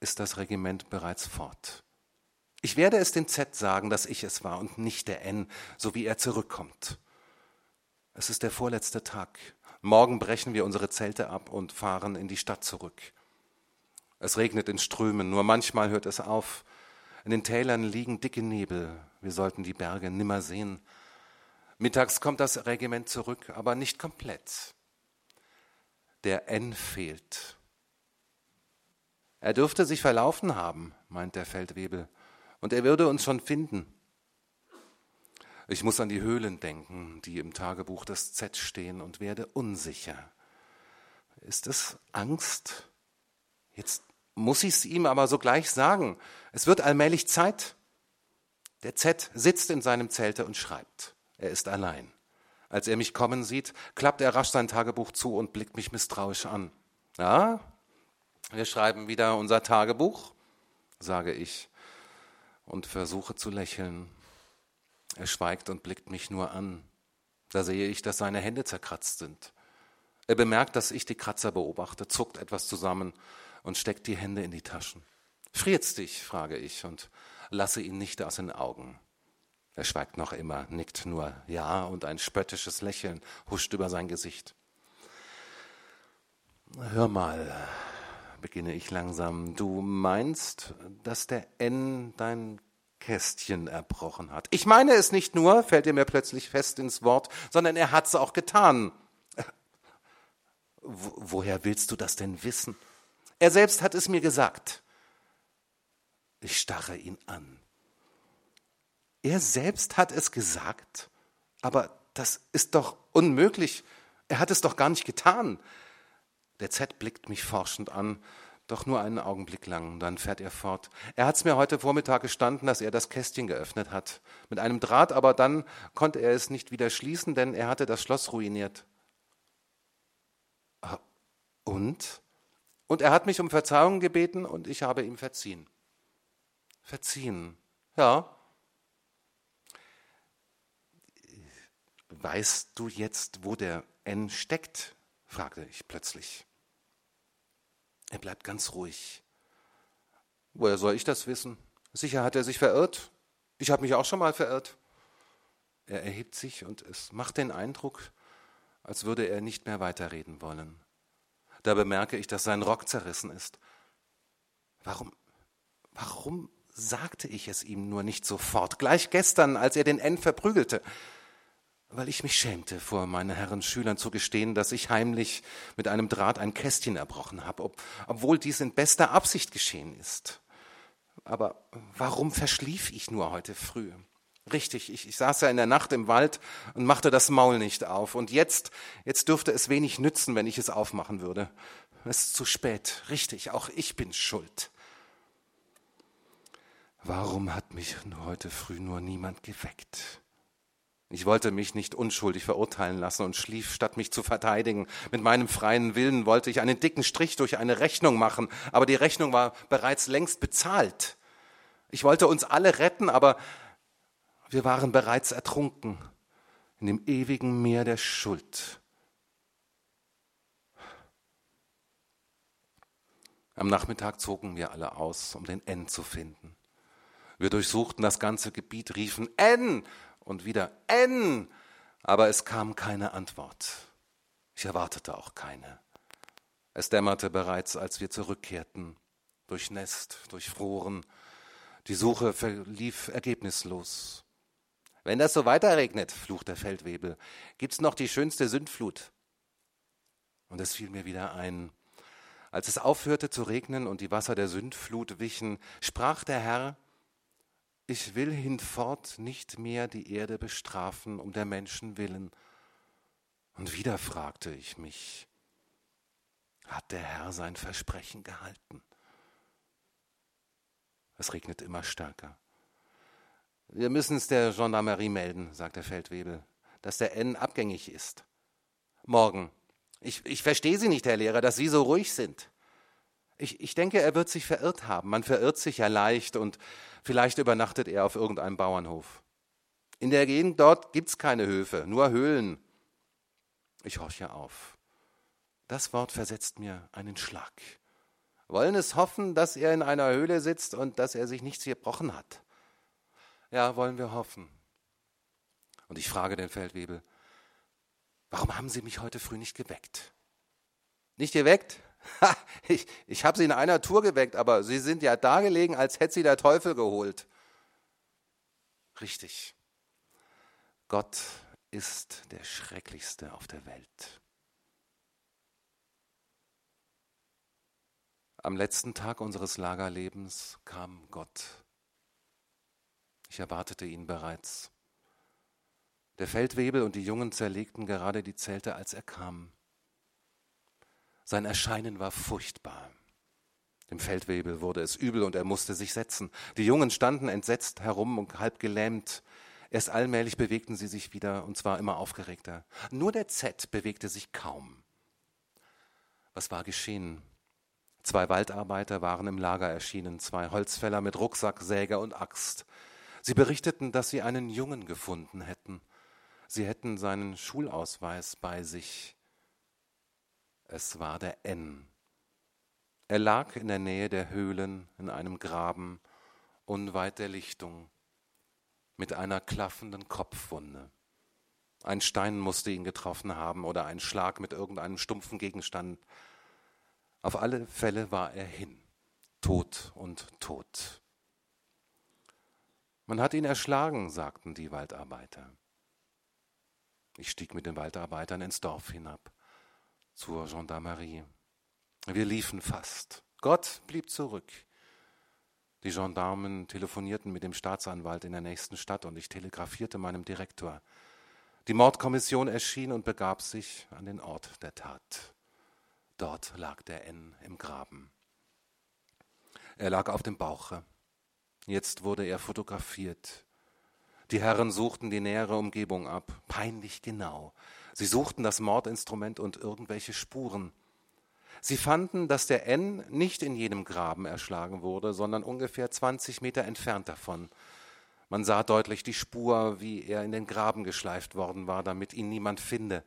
ist das Regiment bereits fort. Ich werde es dem Z sagen, dass ich es war und nicht der N, so wie er zurückkommt. Es ist der vorletzte Tag. Morgen brechen wir unsere Zelte ab und fahren in die Stadt zurück. Es regnet in Strömen, nur manchmal hört es auf. In den Tälern liegen dicke Nebel, wir sollten die Berge nimmer sehen. Mittags kommt das Regiment zurück, aber nicht komplett. Der N fehlt. Er dürfte sich verlaufen haben, meint der Feldwebel, und er würde uns schon finden. Ich muss an die Höhlen denken, die im Tagebuch des Z stehen und werde unsicher. Ist es Angst? Jetzt muss ich es ihm aber sogleich sagen. Es wird allmählich Zeit. Der Z sitzt in seinem Zelte und schreibt. Er ist allein. Als er mich kommen sieht, klappt er rasch sein Tagebuch zu und blickt mich misstrauisch an. Ja, wir schreiben wieder unser Tagebuch, sage ich und versuche zu lächeln. Er schweigt und blickt mich nur an. Da sehe ich, dass seine Hände zerkratzt sind. Er bemerkt, dass ich die Kratzer beobachte, zuckt etwas zusammen und steckt die Hände in die Taschen. Friert's dich? frage ich und lasse ihn nicht aus den Augen. Er schweigt noch immer, nickt nur Ja und ein spöttisches Lächeln huscht über sein Gesicht. Hör mal, beginne ich langsam, du meinst, dass der N dein Kästchen erbrochen hat. Ich meine es nicht nur, fällt er mir plötzlich fest ins Wort, sondern er hat es auch getan. Woher willst du das denn wissen? Er selbst hat es mir gesagt. Ich starre ihn an. Er selbst hat es gesagt, aber das ist doch unmöglich. Er hat es doch gar nicht getan. Der Z blickt mich forschend an, doch nur einen Augenblick lang, dann fährt er fort. Er hat es mir heute Vormittag gestanden, dass er das Kästchen geöffnet hat. Mit einem Draht, aber dann konnte er es nicht wieder schließen, denn er hatte das Schloss ruiniert. Ah, und? Und er hat mich um Verzeihung gebeten und ich habe ihm verziehen. Verziehen. Ja. Weißt du jetzt, wo der N steckt? fragte ich plötzlich. Er bleibt ganz ruhig. Woher soll ich das wissen? Sicher hat er sich verirrt. Ich habe mich auch schon mal verirrt. Er erhebt sich und es macht den Eindruck, als würde er nicht mehr weiterreden wollen. Da bemerke ich, dass sein Rock zerrissen ist. Warum, warum sagte ich es ihm nur nicht sofort, gleich gestern, als er den N verprügelte? Weil ich mich schämte, vor meinen Herren Schülern zu gestehen, dass ich heimlich mit einem Draht ein Kästchen erbrochen habe, ob, obwohl dies in bester Absicht geschehen ist. Aber warum verschlief ich nur heute früh? Richtig, ich, ich saß ja in der Nacht im Wald und machte das Maul nicht auf. Und jetzt, jetzt dürfte es wenig nützen, wenn ich es aufmachen würde. Es ist zu spät. Richtig, auch ich bin schuld. Warum hat mich heute früh nur niemand geweckt? Ich wollte mich nicht unschuldig verurteilen lassen und schlief, statt mich zu verteidigen. Mit meinem freien Willen wollte ich einen dicken Strich durch eine Rechnung machen, aber die Rechnung war bereits längst bezahlt. Ich wollte uns alle retten, aber wir waren bereits ertrunken in dem ewigen Meer der Schuld. Am Nachmittag zogen wir alle aus, um den N zu finden. Wir durchsuchten das ganze Gebiet, riefen N und wieder N, aber es kam keine Antwort. Ich erwartete auch keine. Es dämmerte bereits, als wir zurückkehrten, durchnässt, durchfroren. Die Suche verlief ergebnislos. Wenn das so weiterregnet, flucht der Feldwebel, gibt's noch die schönste Sündflut. Und es fiel mir wieder ein. Als es aufhörte zu regnen und die Wasser der Sündflut wichen, sprach der Herr, ich will hinfort nicht mehr die Erde bestrafen um der Menschen willen. Und wieder fragte ich mich, hat der Herr sein Versprechen gehalten? Es regnet immer stärker. Wir müssen es der Gendarmerie melden, sagt der Feldwebel, dass der N abgängig ist. Morgen. Ich, ich verstehe Sie nicht, Herr Lehrer, dass Sie so ruhig sind. Ich, ich denke, er wird sich verirrt haben. Man verirrt sich ja leicht und vielleicht übernachtet er auf irgendeinem Bauernhof. In der Gegend dort gibt es keine Höfe, nur Höhlen. Ich horche auf. Das Wort versetzt mir einen Schlag. Wollen es hoffen, dass er in einer Höhle sitzt und dass er sich nichts gebrochen hat. Ja, wollen wir hoffen. Und ich frage den Feldwebel, warum haben Sie mich heute früh nicht geweckt? Nicht geweckt? Ha, ich ich habe Sie in einer Tour geweckt, aber Sie sind ja da gelegen, als hätte Sie der Teufel geholt. Richtig. Gott ist der Schrecklichste auf der Welt. Am letzten Tag unseres Lagerlebens kam Gott ich erwartete ihn bereits. Der Feldwebel und die Jungen zerlegten gerade die Zelte, als er kam. Sein Erscheinen war furchtbar. Dem Feldwebel wurde es übel und er musste sich setzen. Die Jungen standen entsetzt herum und halb gelähmt. Erst allmählich bewegten sie sich wieder, und zwar immer aufgeregter. Nur der Z bewegte sich kaum. Was war geschehen? Zwei Waldarbeiter waren im Lager erschienen, zwei Holzfäller mit Rucksack, Säge und Axt. Sie berichteten, dass sie einen Jungen gefunden hätten. Sie hätten seinen Schulausweis bei sich. Es war der N. Er lag in der Nähe der Höhlen in einem Graben unweit der Lichtung mit einer klaffenden Kopfwunde. Ein Stein musste ihn getroffen haben oder ein Schlag mit irgendeinem stumpfen Gegenstand. Auf alle Fälle war er hin, tot und tot. Man hat ihn erschlagen, sagten die Waldarbeiter. Ich stieg mit den Waldarbeitern ins Dorf hinab, zur Gendarmerie. Wir liefen fast. Gott blieb zurück. Die Gendarmen telefonierten mit dem Staatsanwalt in der nächsten Stadt und ich telegrafierte meinem Direktor. Die Mordkommission erschien und begab sich an den Ort der Tat. Dort lag der N im Graben. Er lag auf dem Bauche. Jetzt wurde er fotografiert. Die Herren suchten die nähere Umgebung ab, peinlich genau. Sie suchten das Mordinstrument und irgendwelche Spuren. Sie fanden, dass der N nicht in jedem Graben erschlagen wurde, sondern ungefähr 20 Meter entfernt davon. Man sah deutlich die Spur, wie er in den Graben geschleift worden war, damit ihn niemand finde.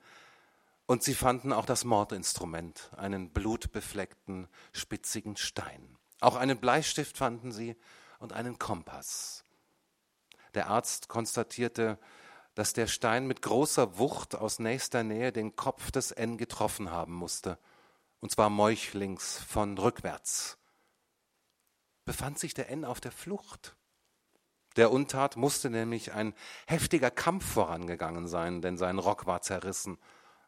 Und sie fanden auch das Mordinstrument, einen blutbefleckten, spitzigen Stein. Auch einen Bleistift fanden sie und einen Kompass. Der Arzt konstatierte, dass der Stein mit großer Wucht aus nächster Nähe den Kopf des N getroffen haben musste, und zwar meuchlings von rückwärts. Befand sich der N auf der Flucht? Der Untat musste nämlich ein heftiger Kampf vorangegangen sein, denn sein Rock war zerrissen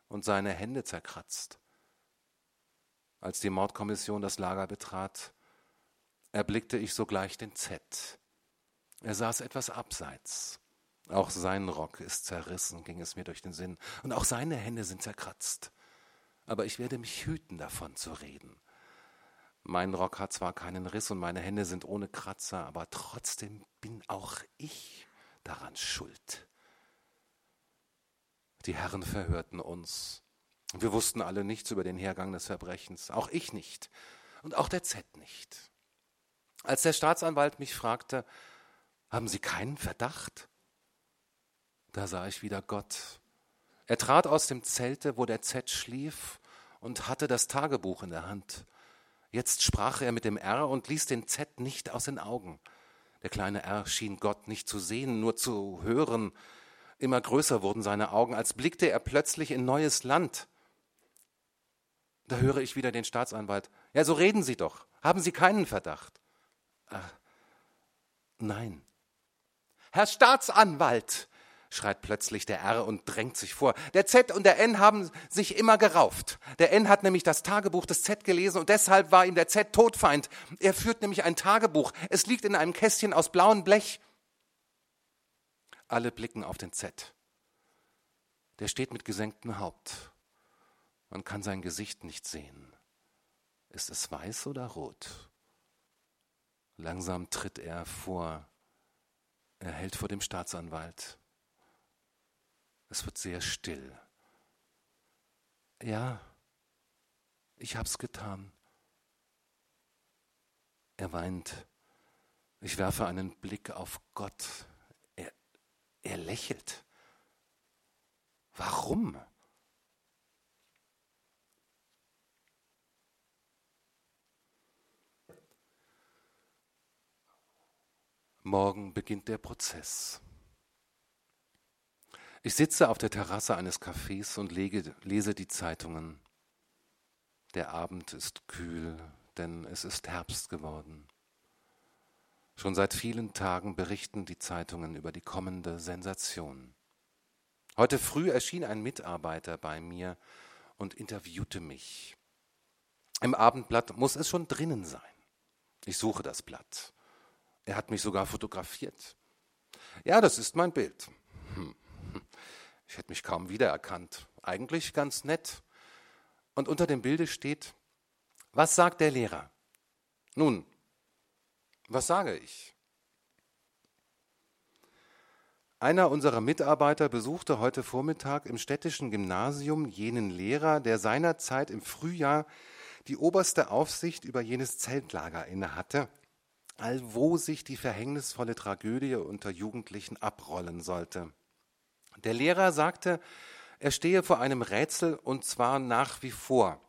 und seine Hände zerkratzt. Als die Mordkommission das Lager betrat, erblickte ich sogleich den Z. Er saß etwas abseits. Auch sein Rock ist zerrissen, ging es mir durch den Sinn, und auch seine Hände sind zerkratzt. Aber ich werde mich hüten, davon zu reden. Mein Rock hat zwar keinen Riss und meine Hände sind ohne Kratzer, aber trotzdem bin auch ich daran schuld. Die Herren verhörten uns. Wir wussten alle nichts über den Hergang des Verbrechens, auch ich nicht und auch der Z nicht. Als der Staatsanwalt mich fragte, haben Sie keinen Verdacht? Da sah ich wieder Gott. Er trat aus dem Zelte, wo der Z schlief, und hatte das Tagebuch in der Hand. Jetzt sprach er mit dem R und ließ den Z nicht aus den Augen. Der kleine R schien Gott nicht zu sehen, nur zu hören. Immer größer wurden seine Augen, als blickte er plötzlich in neues Land. Da höre ich wieder den Staatsanwalt. Ja, so reden Sie doch. Haben Sie keinen Verdacht? Ach, nein. Herr Staatsanwalt, schreit plötzlich der R und drängt sich vor. Der Z und der N haben sich immer gerauft. Der N hat nämlich das Tagebuch des Z gelesen und deshalb war ihm der Z Todfeind. Er führt nämlich ein Tagebuch. Es liegt in einem Kästchen aus blauem Blech. Alle blicken auf den Z. Der steht mit gesenktem Haupt. Man kann sein Gesicht nicht sehen. Ist es weiß oder rot? Langsam tritt er vor. Er hält vor dem Staatsanwalt. Es wird sehr still. Ja, ich hab's getan. Er weint. Ich werfe einen Blick auf Gott. Er, er lächelt. Warum? Morgen beginnt der Prozess. Ich sitze auf der Terrasse eines Cafés und lege, lese die Zeitungen. Der Abend ist kühl, denn es ist Herbst geworden. Schon seit vielen Tagen berichten die Zeitungen über die kommende Sensation. Heute früh erschien ein Mitarbeiter bei mir und interviewte mich. Im Abendblatt muss es schon drinnen sein. Ich suche das Blatt. Er hat mich sogar fotografiert. Ja, das ist mein Bild. Ich hätte mich kaum wiedererkannt. Eigentlich ganz nett. Und unter dem Bilde steht, was sagt der Lehrer? Nun, was sage ich? Einer unserer Mitarbeiter besuchte heute Vormittag im städtischen Gymnasium jenen Lehrer, der seinerzeit im Frühjahr die oberste Aufsicht über jenes Zeltlager innehatte, allwo sich die verhängnisvolle Tragödie unter Jugendlichen abrollen sollte. Der Lehrer sagte, er stehe vor einem Rätsel und zwar nach wie vor.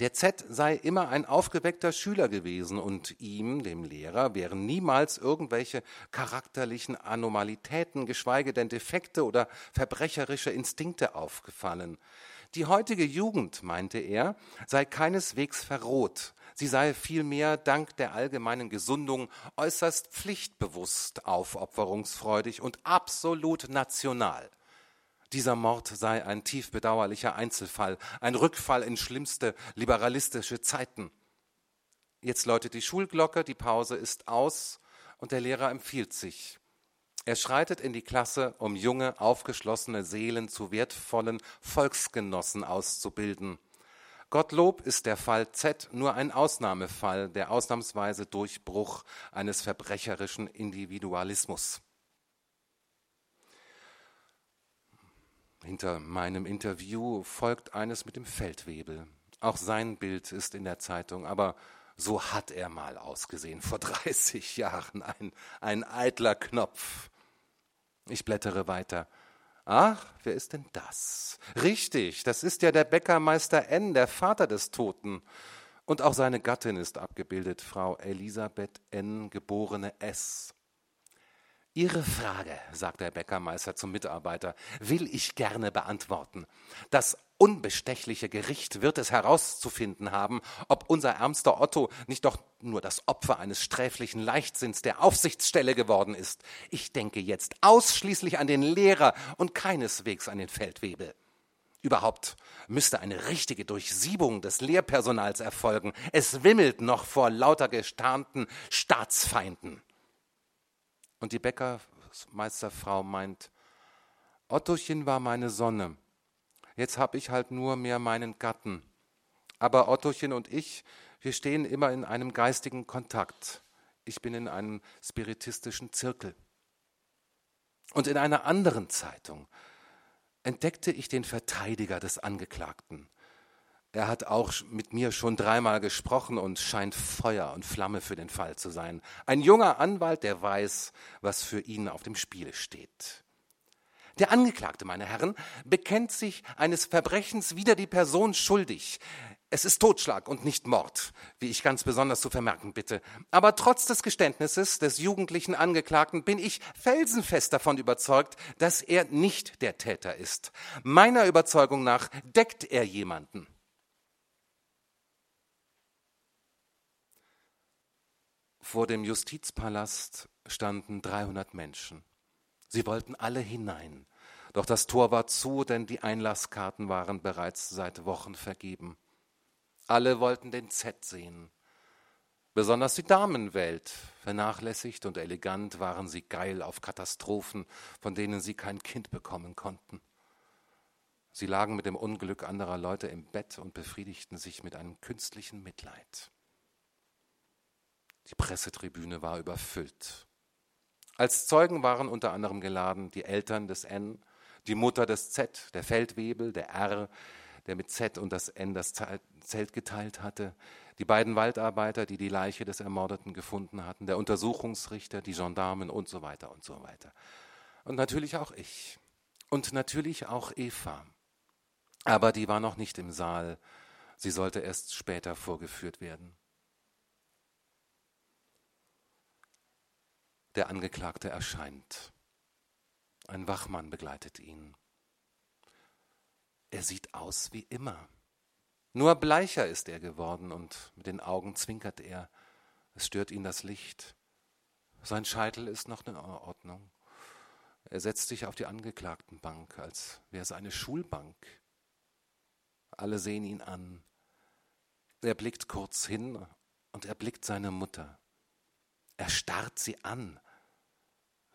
Der Z sei immer ein aufgeweckter Schüler gewesen und ihm, dem Lehrer, wären niemals irgendwelche charakterlichen Anomalitäten, geschweige denn Defekte oder verbrecherische Instinkte aufgefallen. Die heutige Jugend, meinte er, sei keineswegs verroht, sie sei vielmehr dank der allgemeinen Gesundung äußerst pflichtbewusst, aufopferungsfreudig und absolut national. Dieser Mord sei ein tief bedauerlicher Einzelfall, ein Rückfall in schlimmste liberalistische Zeiten. Jetzt läutet die Schulglocke, die Pause ist aus und der Lehrer empfiehlt sich. Er schreitet in die Klasse, um junge, aufgeschlossene Seelen zu wertvollen Volksgenossen auszubilden. Gottlob ist der Fall Z nur ein Ausnahmefall, der ausnahmsweise Durchbruch eines verbrecherischen Individualismus. Hinter meinem Interview folgt eines mit dem Feldwebel. Auch sein Bild ist in der Zeitung, aber so hat er mal ausgesehen, vor 30 Jahren, ein, ein eitler Knopf. Ich blättere weiter. Ach, wer ist denn das? Richtig, das ist ja der Bäckermeister N., der Vater des Toten. Und auch seine Gattin ist abgebildet, Frau Elisabeth N., geborene S. Ihre Frage, sagt der Bäckermeister zum Mitarbeiter, will ich gerne beantworten. Das unbestechliche Gericht wird es herauszufinden haben, ob unser ärmster Otto nicht doch nur das Opfer eines sträflichen Leichtsinns der Aufsichtsstelle geworden ist. Ich denke jetzt ausschließlich an den Lehrer und keineswegs an den Feldwebel. Überhaupt müsste eine richtige Durchsiebung des Lehrpersonals erfolgen. Es wimmelt noch vor lauter gestarnten Staatsfeinden. Und die Bäckermeisterfrau meint, Ottochen war meine Sonne. Jetzt habe ich halt nur mehr meinen Gatten. Aber Ottochen und ich, wir stehen immer in einem geistigen Kontakt. Ich bin in einem spiritistischen Zirkel. Und in einer anderen Zeitung entdeckte ich den Verteidiger des Angeklagten. Er hat auch mit mir schon dreimal gesprochen und scheint Feuer und Flamme für den Fall zu sein. Ein junger Anwalt, der weiß, was für ihn auf dem Spiel steht. Der Angeklagte, meine Herren, bekennt sich eines Verbrechens wider die Person schuldig. Es ist Totschlag und nicht Mord, wie ich ganz besonders zu vermerken bitte. Aber trotz des Geständnisses des jugendlichen Angeklagten bin ich felsenfest davon überzeugt, dass er nicht der Täter ist. Meiner Überzeugung nach deckt er jemanden. Vor dem Justizpalast standen 300 Menschen. Sie wollten alle hinein. Doch das Tor war zu, denn die Einlasskarten waren bereits seit Wochen vergeben. Alle wollten den Z sehen. Besonders die Damenwelt. Vernachlässigt und elegant waren sie geil auf Katastrophen, von denen sie kein Kind bekommen konnten. Sie lagen mit dem Unglück anderer Leute im Bett und befriedigten sich mit einem künstlichen Mitleid. Die Pressetribüne war überfüllt. Als Zeugen waren unter anderem geladen die Eltern des N, die Mutter des Z, der Feldwebel, der R, der mit Z und das N das Zelt geteilt hatte, die beiden Waldarbeiter, die die Leiche des Ermordeten gefunden hatten, der Untersuchungsrichter, die Gendarmen und so weiter und so weiter. Und natürlich auch ich. Und natürlich auch Eva. Aber die war noch nicht im Saal. Sie sollte erst später vorgeführt werden. Der Angeklagte erscheint. Ein Wachmann begleitet ihn. Er sieht aus wie immer. Nur bleicher ist er geworden und mit den Augen zwinkert er. Es stört ihn das Licht. Sein Scheitel ist noch in Ordnung. Er setzt sich auf die Angeklagtenbank, als wäre es eine Schulbank. Alle sehen ihn an. Er blickt kurz hin und er blickt seine Mutter. Er starrt sie an.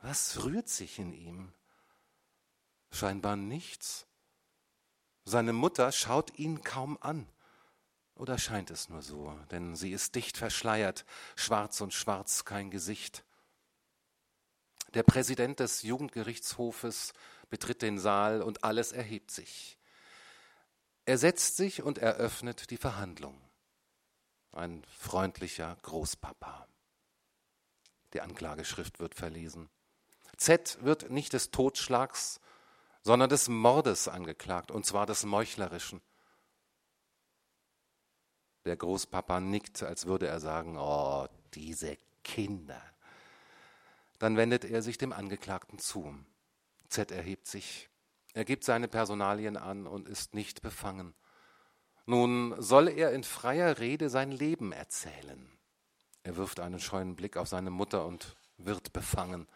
Was rührt sich in ihm? Scheinbar nichts. Seine Mutter schaut ihn kaum an. Oder scheint es nur so, denn sie ist dicht verschleiert, schwarz und schwarz kein Gesicht. Der Präsident des Jugendgerichtshofes betritt den Saal und alles erhebt sich. Er setzt sich und eröffnet die Verhandlung. Ein freundlicher Großpapa. Die Anklageschrift wird verlesen. Z wird nicht des Totschlags, sondern des Mordes angeklagt, und zwar des Meuchlerischen. Der Großpapa nickt, als würde er sagen, oh, diese Kinder. Dann wendet er sich dem Angeklagten zu. Z erhebt sich, er gibt seine Personalien an und ist nicht befangen. Nun soll er in freier Rede sein Leben erzählen. Er wirft einen scheuen Blick auf seine Mutter und wird befangen.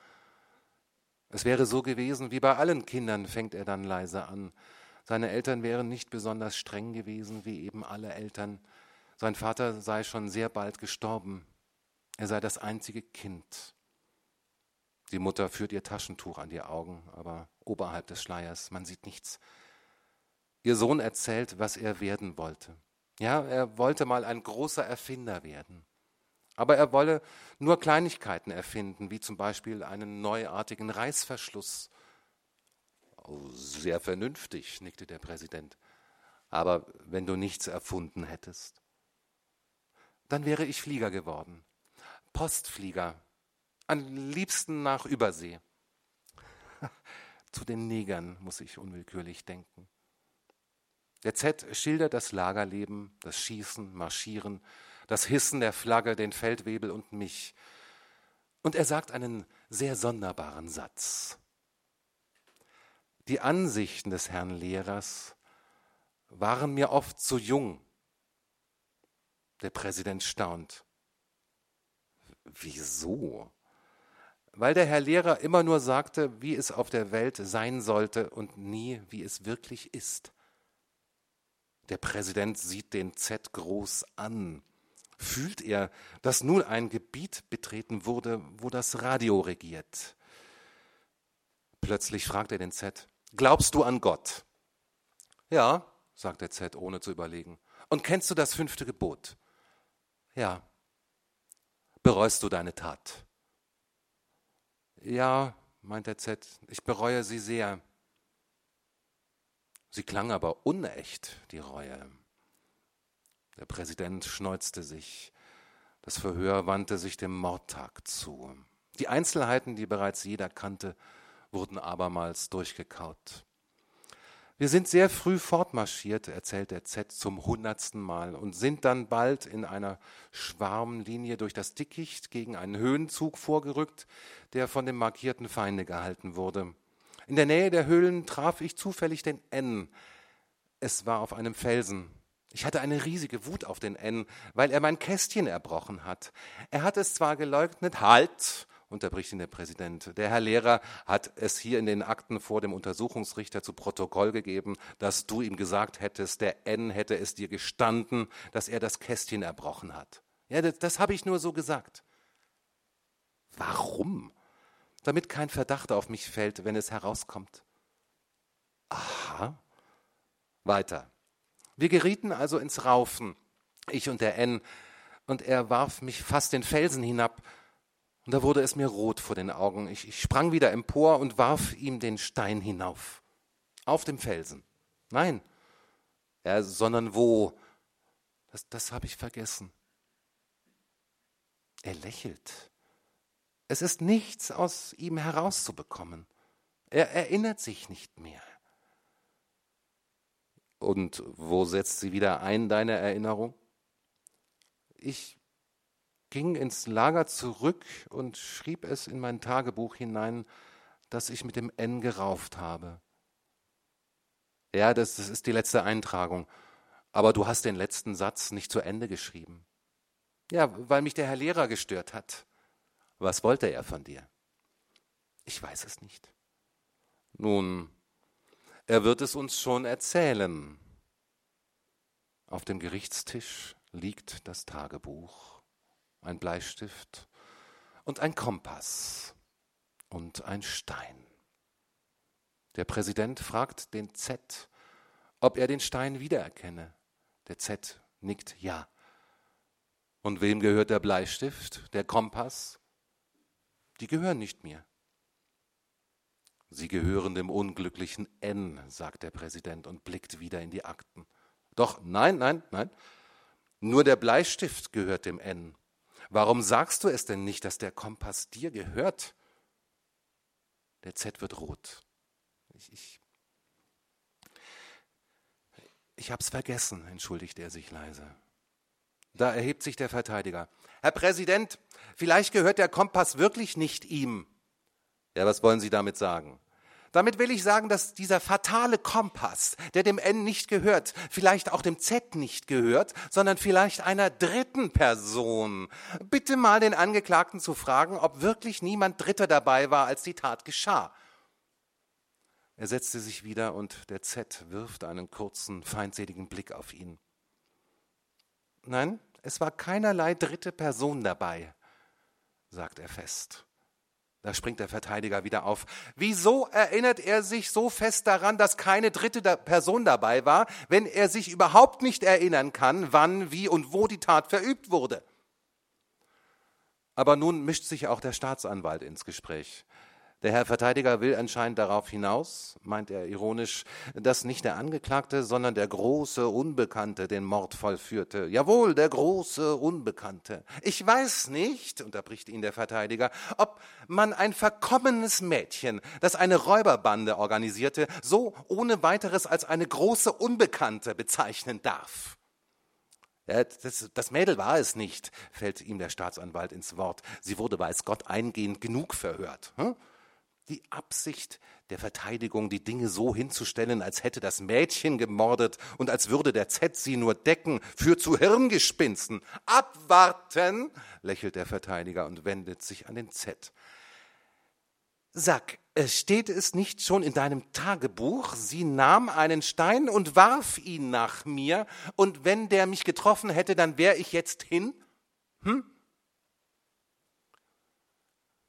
Es wäre so gewesen, wie bei allen Kindern, fängt er dann leise an. Seine Eltern wären nicht besonders streng gewesen, wie eben alle Eltern. Sein Vater sei schon sehr bald gestorben. Er sei das einzige Kind. Die Mutter führt ihr Taschentuch an die Augen, aber oberhalb des Schleiers, man sieht nichts. Ihr Sohn erzählt, was er werden wollte. Ja, er wollte mal ein großer Erfinder werden. Aber er wolle nur Kleinigkeiten erfinden, wie zum Beispiel einen neuartigen Reißverschluss. Oh, sehr vernünftig, nickte der Präsident. Aber wenn du nichts erfunden hättest, dann wäre ich Flieger geworden. Postflieger. Am liebsten nach Übersee. Zu den Negern muss ich unwillkürlich denken. Der Z schildert das Lagerleben, das Schießen, Marschieren, das Hissen der Flagge, den Feldwebel und mich. Und er sagt einen sehr sonderbaren Satz. Die Ansichten des Herrn Lehrers waren mir oft zu jung. Der Präsident staunt. Wieso? Weil der Herr Lehrer immer nur sagte, wie es auf der Welt sein sollte und nie, wie es wirklich ist. Der Präsident sieht den Z groß an. Fühlt er, dass nun ein Gebiet betreten wurde, wo das Radio regiert? Plötzlich fragt er den Z, glaubst du an Gott? Ja, sagt der Z, ohne zu überlegen. Und kennst du das fünfte Gebot? Ja. Bereust du deine Tat? Ja, meint der Z, ich bereue sie sehr. Sie klang aber unecht, die Reue. Der Präsident schneuzte sich. Das Verhör wandte sich dem Mordtag zu. Die Einzelheiten, die bereits jeder kannte, wurden abermals durchgekaut. Wir sind sehr früh fortmarschiert, erzählt der Z zum hundertsten Mal, und sind dann bald in einer Schwarmlinie durch das Dickicht gegen einen Höhenzug vorgerückt, der von dem markierten Feinde gehalten wurde. In der Nähe der Höhlen traf ich zufällig den N. Es war auf einem Felsen. Ich hatte eine riesige Wut auf den N, weil er mein Kästchen erbrochen hat. Er hat es zwar geleugnet, halt, unterbricht ihn der Präsident. Der Herr Lehrer hat es hier in den Akten vor dem Untersuchungsrichter zu Protokoll gegeben, dass du ihm gesagt hättest, der N hätte es dir gestanden, dass er das Kästchen erbrochen hat. Ja, das, das habe ich nur so gesagt. Warum? Damit kein Verdacht auf mich fällt, wenn es herauskommt. Aha. Weiter. Wir gerieten also ins Raufen, ich und der N, und er warf mich fast den Felsen hinab, und da wurde es mir rot vor den Augen. Ich, ich sprang wieder empor und warf ihm den Stein hinauf. Auf dem Felsen. Nein, ja, sondern wo? Das, das habe ich vergessen. Er lächelt. Es ist nichts aus ihm herauszubekommen. Er erinnert sich nicht mehr. Und wo setzt sie wieder ein, deine Erinnerung? Ich ging ins Lager zurück und schrieb es in mein Tagebuch hinein, dass ich mit dem N gerauft habe. Ja, das, das ist die letzte Eintragung. Aber du hast den letzten Satz nicht zu Ende geschrieben. Ja, weil mich der Herr Lehrer gestört hat. Was wollte er von dir? Ich weiß es nicht. Nun, er wird es uns schon erzählen. Auf dem Gerichtstisch liegt das Tagebuch ein Bleistift und ein Kompass und ein Stein. Der Präsident fragt den Z, ob er den Stein wiedererkenne. Der Z nickt ja. Und wem gehört der Bleistift, der Kompass? Die gehören nicht mir. Sie gehören dem unglücklichen N, sagt der Präsident und blickt wieder in die Akten. Doch, nein, nein, nein. Nur der Bleistift gehört dem N. Warum sagst du es denn nicht, dass der Kompass dir gehört? Der Z wird rot. Ich, ich, ich hab's vergessen, entschuldigt er sich leise. Da erhebt sich der Verteidiger. Herr Präsident, vielleicht gehört der Kompass wirklich nicht ihm. Ja, was wollen Sie damit sagen? Damit will ich sagen, dass dieser fatale Kompass, der dem N nicht gehört, vielleicht auch dem Z nicht gehört, sondern vielleicht einer dritten Person. Bitte mal den Angeklagten zu fragen, ob wirklich niemand Dritter dabei war, als die Tat geschah. Er setzte sich wieder und der Z wirft einen kurzen, feindseligen Blick auf ihn. Nein, es war keinerlei dritte Person dabei, sagt er fest. Da springt der Verteidiger wieder auf. Wieso erinnert er sich so fest daran, dass keine dritte Person dabei war, wenn er sich überhaupt nicht erinnern kann, wann, wie und wo die Tat verübt wurde? Aber nun mischt sich auch der Staatsanwalt ins Gespräch. Der Herr Verteidiger will anscheinend darauf hinaus, meint er ironisch, dass nicht der Angeklagte, sondern der große Unbekannte den Mord vollführte. Jawohl, der große Unbekannte. Ich weiß nicht, unterbricht ihn der Verteidiger, ob man ein verkommenes Mädchen, das eine Räuberbande organisierte, so ohne weiteres als eine große Unbekannte bezeichnen darf. Ja, das, das, Mädel war es nicht, fällt ihm der Staatsanwalt ins Wort. Sie wurde, weiß Gott, eingehend genug verhört. Hm? Die Absicht der Verteidigung, die Dinge so hinzustellen, als hätte das Mädchen gemordet und als würde der Z sie nur decken, führt zu Hirngespinsten. Abwarten, lächelt der Verteidiger und wendet sich an den Z. Sag, äh, steht es nicht schon in deinem Tagebuch, sie nahm einen Stein und warf ihn nach mir, und wenn der mich getroffen hätte, dann wäre ich jetzt hin? Hm?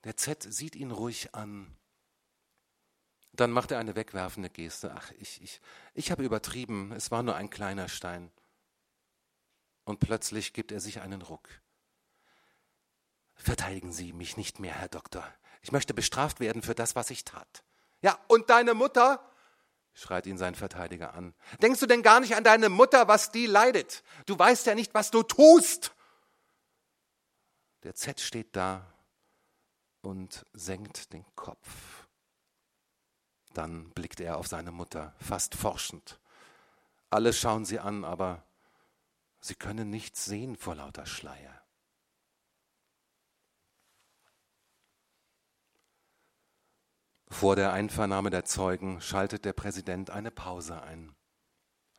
Der Z sieht ihn ruhig an dann macht er eine wegwerfende Geste. Ach, ich, ich, ich habe übertrieben, es war nur ein kleiner Stein. Und plötzlich gibt er sich einen Ruck. Verteidigen Sie mich nicht mehr, Herr Doktor. Ich möchte bestraft werden für das, was ich tat. Ja, und deine Mutter? schreit ihn sein Verteidiger an. Denkst du denn gar nicht an deine Mutter, was die leidet? Du weißt ja nicht, was du tust. Der Z steht da und senkt den Kopf. Dann blickt er auf seine Mutter, fast forschend. Alle schauen sie an, aber sie können nichts sehen vor lauter Schleier. Vor der Einvernahme der Zeugen schaltet der Präsident eine Pause ein.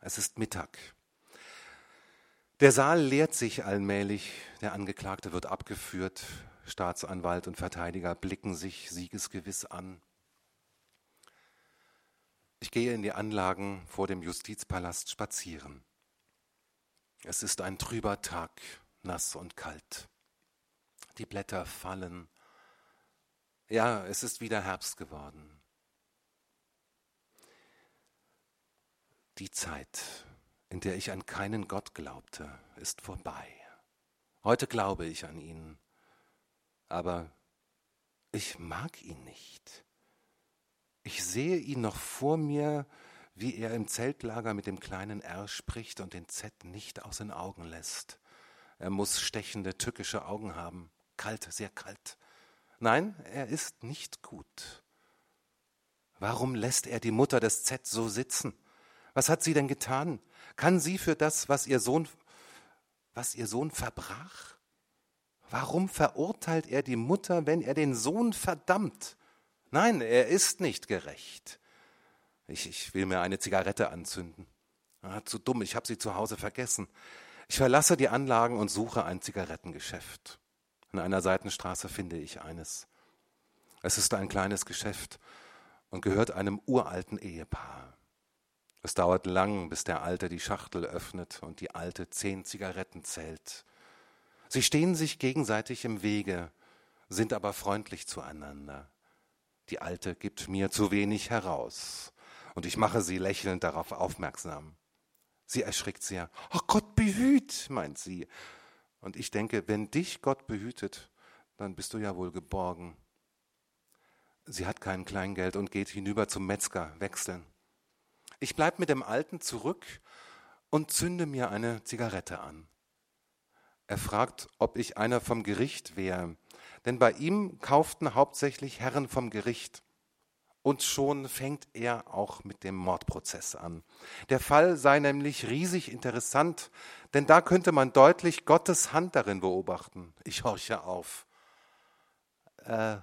Es ist Mittag. Der Saal leert sich allmählich, der Angeklagte wird abgeführt, Staatsanwalt und Verteidiger blicken sich siegesgewiss an. Ich gehe in die Anlagen vor dem Justizpalast spazieren. Es ist ein trüber Tag, nass und kalt. Die Blätter fallen. Ja, es ist wieder Herbst geworden. Die Zeit, in der ich an keinen Gott glaubte, ist vorbei. Heute glaube ich an ihn, aber ich mag ihn nicht. Ich sehe ihn noch vor mir, wie er im Zeltlager mit dem kleinen R spricht und den Z nicht aus den Augen lässt. Er muss stechende, tückische Augen haben, kalt, sehr kalt. Nein, er ist nicht gut. Warum lässt er die Mutter des Z so sitzen? Was hat sie denn getan? Kann sie für das, was ihr Sohn, was ihr Sohn verbrach? Warum verurteilt er die Mutter, wenn er den Sohn verdammt? Nein, er ist nicht gerecht. Ich, ich will mir eine Zigarette anzünden. Ah, zu dumm, ich habe sie zu Hause vergessen. Ich verlasse die Anlagen und suche ein Zigarettengeschäft. In einer Seitenstraße finde ich eines. Es ist ein kleines Geschäft und gehört einem uralten Ehepaar. Es dauert lang, bis der Alte die Schachtel öffnet und die Alte zehn Zigaretten zählt. Sie stehen sich gegenseitig im Wege, sind aber freundlich zueinander. Die Alte gibt mir zu wenig heraus. Und ich mache sie lächelnd darauf aufmerksam. Sie erschrickt sehr. Ach Gott behüt, meint sie. Und ich denke, wenn dich Gott behütet, dann bist du ja wohl geborgen. Sie hat kein Kleingeld und geht hinüber zum Metzger wechseln. Ich bleib mit dem Alten zurück und zünde mir eine Zigarette an. Er fragt, ob ich einer vom Gericht wäre denn bei ihm kauften hauptsächlich Herren vom Gericht. Und schon fängt er auch mit dem Mordprozess an. Der Fall sei nämlich riesig interessant, denn da könnte man deutlich Gottes Hand darin beobachten. Ich horche auf. Äh,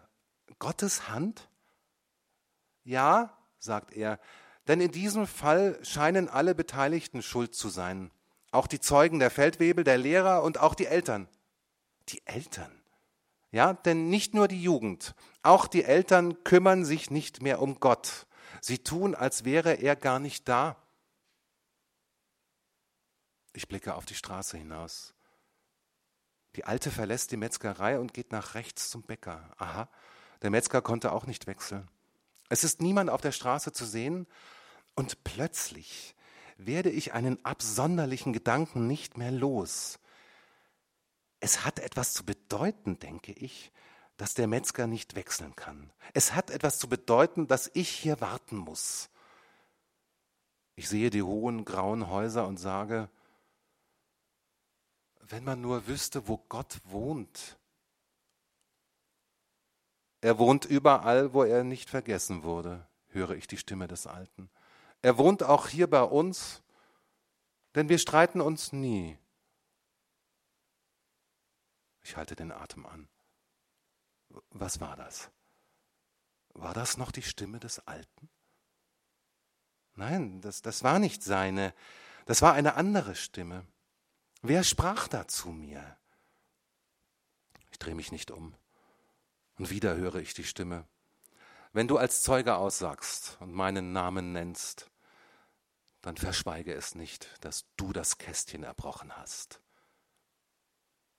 Gottes Hand? Ja, sagt er, denn in diesem Fall scheinen alle Beteiligten schuld zu sein. Auch die Zeugen der Feldwebel, der Lehrer und auch die Eltern. Die Eltern? Ja, denn nicht nur die Jugend, auch die Eltern kümmern sich nicht mehr um Gott. Sie tun, als wäre er gar nicht da. Ich blicke auf die Straße hinaus. Die Alte verlässt die Metzgerei und geht nach rechts zum Bäcker. Aha, der Metzger konnte auch nicht wechseln. Es ist niemand auf der Straße zu sehen und plötzlich werde ich einen absonderlichen Gedanken nicht mehr los. Es hat etwas zu bedeuten, denke ich, dass der Metzger nicht wechseln kann. Es hat etwas zu bedeuten, dass ich hier warten muss. Ich sehe die hohen grauen Häuser und sage, wenn man nur wüsste, wo Gott wohnt. Er wohnt überall, wo er nicht vergessen wurde, höre ich die Stimme des Alten. Er wohnt auch hier bei uns, denn wir streiten uns nie. Ich halte den Atem an. Was war das? War das noch die Stimme des Alten? Nein, das, das war nicht seine, das war eine andere Stimme. Wer sprach da zu mir? Ich drehe mich nicht um. Und wieder höre ich die Stimme. Wenn du als Zeuge aussagst und meinen Namen nennst, dann verschweige es nicht, dass du das Kästchen erbrochen hast.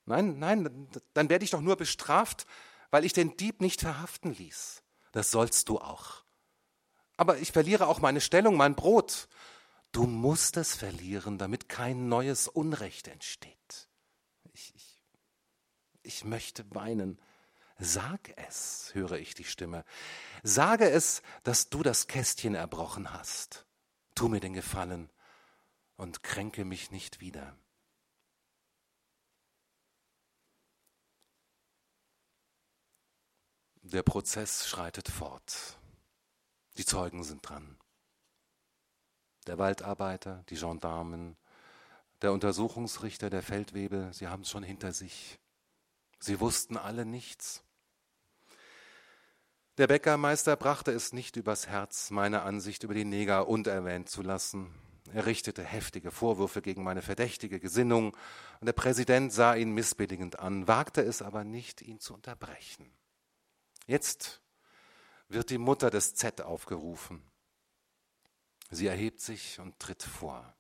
Nein, nein, dann werde ich doch nur bestraft, weil ich den Dieb nicht verhaften ließ. Das sollst du auch. Aber ich verliere auch meine Stellung, mein Brot. Du musst es verlieren, damit kein neues Unrecht entsteht. Ich, ich, ich möchte weinen. Sag es, höre ich die Stimme. Sage es, dass du das Kästchen erbrochen hast. Tu mir den Gefallen und kränke mich nicht wieder. Der Prozess schreitet fort. Die Zeugen sind dran. Der Waldarbeiter, die Gendarmen, der Untersuchungsrichter, der Feldwebel, sie haben es schon hinter sich. Sie wussten alle nichts. Der Bäckermeister brachte es nicht übers Herz, meine Ansicht über die Neger unerwähnt zu lassen. Er richtete heftige Vorwürfe gegen meine verdächtige Gesinnung, und der Präsident sah ihn missbilligend an, wagte es aber nicht, ihn zu unterbrechen. Jetzt wird die Mutter des Z aufgerufen. Sie erhebt sich und tritt vor.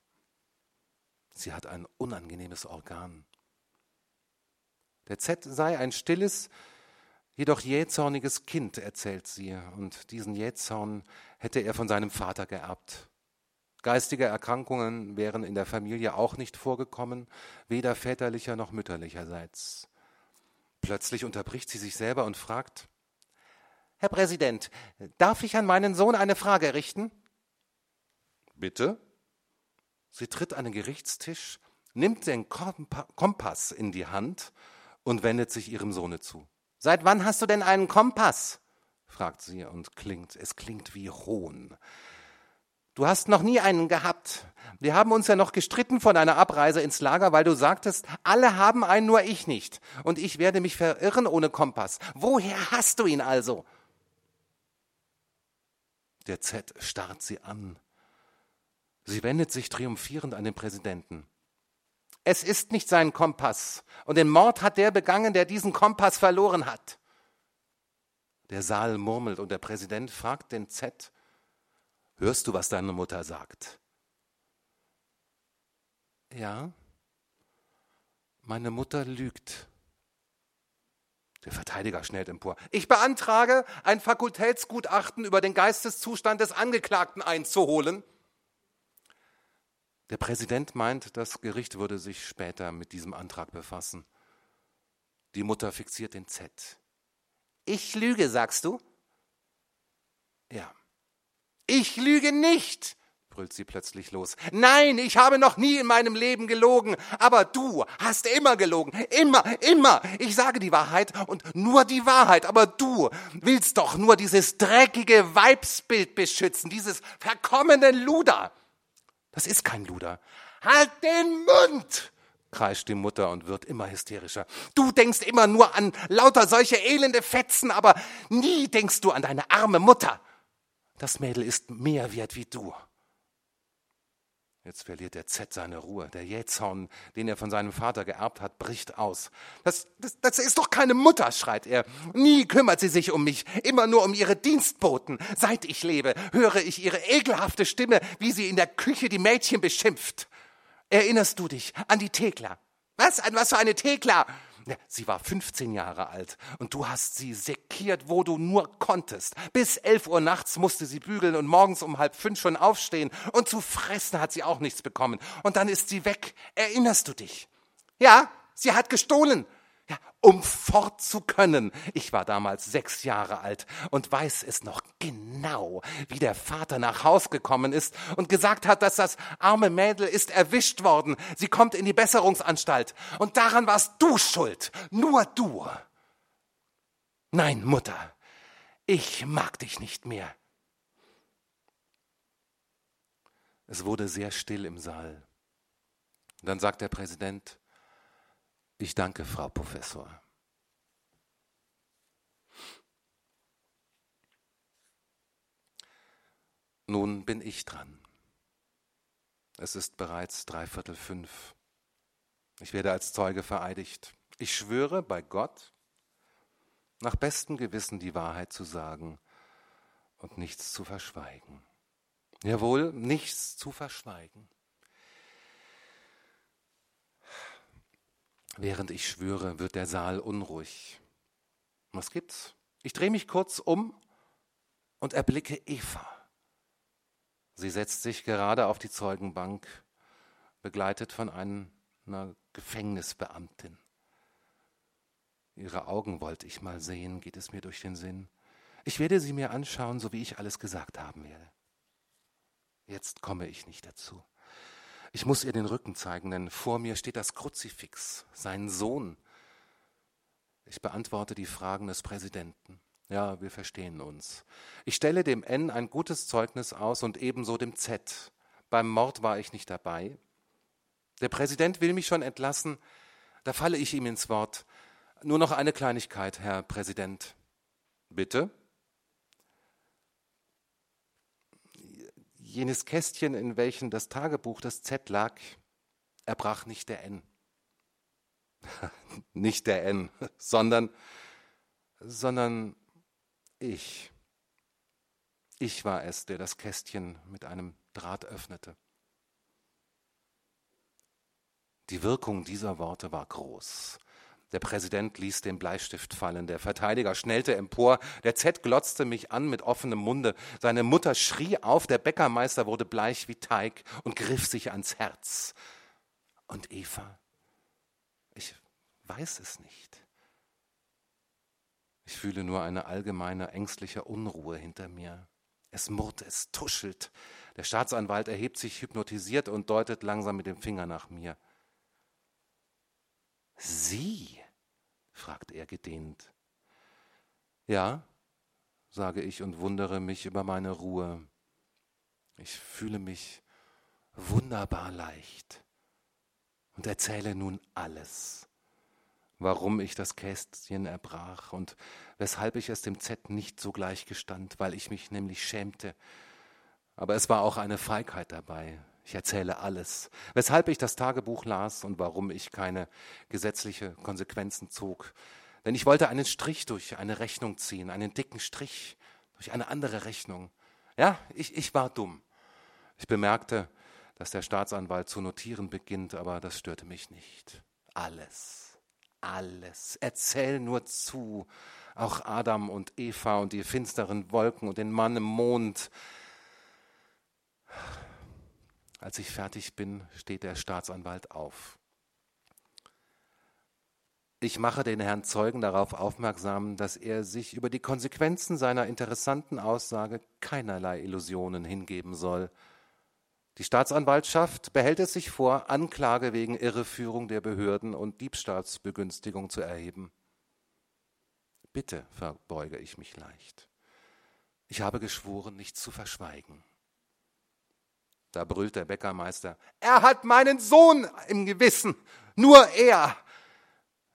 Sie hat ein unangenehmes Organ. Der Z sei ein stilles, jedoch jähzorniges Kind, erzählt sie, und diesen Jähzorn hätte er von seinem Vater geerbt. Geistige Erkrankungen wären in der Familie auch nicht vorgekommen, weder väterlicher noch mütterlicherseits. Plötzlich unterbricht sie sich selber und fragt, Herr Präsident, darf ich an meinen Sohn eine Frage richten? Bitte. Sie tritt an den Gerichtstisch, nimmt den Kompass in die Hand und wendet sich ihrem Sohne zu. Seit wann hast du denn einen Kompass? fragt sie und klingt, es klingt wie Hohn. Du hast noch nie einen gehabt. Wir haben uns ja noch gestritten vor deiner Abreise ins Lager, weil du sagtest, alle haben einen, nur ich nicht. Und ich werde mich verirren ohne Kompass. Woher hast du ihn also? Der Z starrt sie an. Sie wendet sich triumphierend an den Präsidenten. Es ist nicht sein Kompass. Und den Mord hat der begangen, der diesen Kompass verloren hat. Der Saal murmelt und der Präsident fragt den Z, hörst du, was deine Mutter sagt? Ja, meine Mutter lügt. Der Verteidiger schnellt empor. Ich beantrage, ein Fakultätsgutachten über den Geisteszustand des Angeklagten einzuholen. Der Präsident meint, das Gericht würde sich später mit diesem Antrag befassen. Die Mutter fixiert den Z. Ich lüge, sagst du? Ja. Ich lüge nicht brüllt sie plötzlich los. Nein, ich habe noch nie in meinem Leben gelogen, aber du hast immer gelogen. Immer, immer. Ich sage die Wahrheit und nur die Wahrheit, aber du willst doch nur dieses dreckige Weibsbild beschützen, dieses verkommene Luder. Das ist kein Luder. Halt den Mund! kreischt die Mutter und wird immer hysterischer. Du denkst immer nur an lauter solche elende Fetzen, aber nie denkst du an deine arme Mutter. Das Mädel ist mehr wert wie du. Jetzt verliert der Z seine Ruhe. Der Jähzorn, den er von seinem Vater geerbt hat, bricht aus. Das, das, das ist doch keine Mutter, schreit er. Nie kümmert sie sich um mich, immer nur um ihre Dienstboten. Seit ich lebe, höre ich ihre ekelhafte Stimme, wie sie in der Küche die Mädchen beschimpft. erinnerst du dich an die Thekla? Was? An was für eine Thekla? Sie war 15 Jahre alt und du hast sie sekiert, wo du nur konntest. Bis 11 Uhr nachts musste sie bügeln und morgens um halb fünf schon aufstehen und zu fressen hat sie auch nichts bekommen. Und dann ist sie weg. Erinnerst du dich? Ja, sie hat gestohlen. Ja, um fort zu können. Ich war damals sechs Jahre alt und weiß es noch genau, wie der Vater nach Haus gekommen ist und gesagt hat, dass das arme Mädel ist erwischt worden. Sie kommt in die Besserungsanstalt. Und daran warst du schuld. Nur du. Nein, Mutter, ich mag dich nicht mehr. Es wurde sehr still im Saal. dann sagt der Präsident, ich danke, Frau Professor. Nun bin ich dran. Es ist bereits dreiviertel fünf. Ich werde als Zeuge vereidigt. Ich schwöre bei Gott, nach bestem Gewissen die Wahrheit zu sagen und nichts zu verschweigen. Jawohl, nichts zu verschweigen. Während ich schwöre, wird der Saal unruhig. Was gibt's? Ich drehe mich kurz um und erblicke Eva. Sie setzt sich gerade auf die Zeugenbank, begleitet von einer Gefängnisbeamtin. Ihre Augen wollte ich mal sehen, geht es mir durch den Sinn. Ich werde sie mir anschauen, so wie ich alles gesagt haben werde. Jetzt komme ich nicht dazu. Ich muss ihr den Rücken zeigen, denn vor mir steht das Kruzifix, sein Sohn. Ich beantworte die Fragen des Präsidenten. Ja, wir verstehen uns. Ich stelle dem N ein gutes Zeugnis aus und ebenso dem Z. Beim Mord war ich nicht dabei. Der Präsident will mich schon entlassen. Da falle ich ihm ins Wort. Nur noch eine Kleinigkeit, Herr Präsident. Bitte? Jenes Kästchen, in welchem das Tagebuch des Z lag, erbrach nicht der N. nicht der N, sondern, sondern ich. Ich war es, der das Kästchen mit einem Draht öffnete. Die Wirkung dieser Worte war groß. Der Präsident ließ den Bleistift fallen, der Verteidiger schnellte empor, der Z glotzte mich an mit offenem Munde, seine Mutter schrie auf, der Bäckermeister wurde bleich wie Teig und griff sich ans Herz. Und Eva? Ich weiß es nicht. Ich fühle nur eine allgemeine ängstliche Unruhe hinter mir. Es murrt, es tuschelt. Der Staatsanwalt erhebt sich hypnotisiert und deutet langsam mit dem Finger nach mir. Sie? Fragt er gedehnt. Ja, sage ich und wundere mich über meine Ruhe. Ich fühle mich wunderbar leicht und erzähle nun alles, warum ich das Kästchen erbrach und weshalb ich es dem Z nicht sogleich gestand, weil ich mich nämlich schämte. Aber es war auch eine Feigheit dabei, ich erzähle alles, weshalb ich das Tagebuch las und warum ich keine gesetzliche Konsequenzen zog. Denn ich wollte einen Strich durch eine Rechnung ziehen, einen dicken Strich durch eine andere Rechnung. Ja, ich, ich war dumm. Ich bemerkte, dass der Staatsanwalt zu notieren beginnt, aber das störte mich nicht. Alles, alles. Erzähl nur zu. Auch Adam und Eva und die finsteren Wolken und den Mann im Mond. Als ich fertig bin, steht der Staatsanwalt auf. Ich mache den Herrn Zeugen darauf aufmerksam, dass er sich über die Konsequenzen seiner interessanten Aussage keinerlei Illusionen hingeben soll. Die Staatsanwaltschaft behält es sich vor, Anklage wegen Irreführung der Behörden und Diebstahlsbegünstigung zu erheben. Bitte verbeuge ich mich leicht. Ich habe geschworen, nichts zu verschweigen. Da brüllt der Bäckermeister, er hat meinen Sohn im Gewissen, nur er.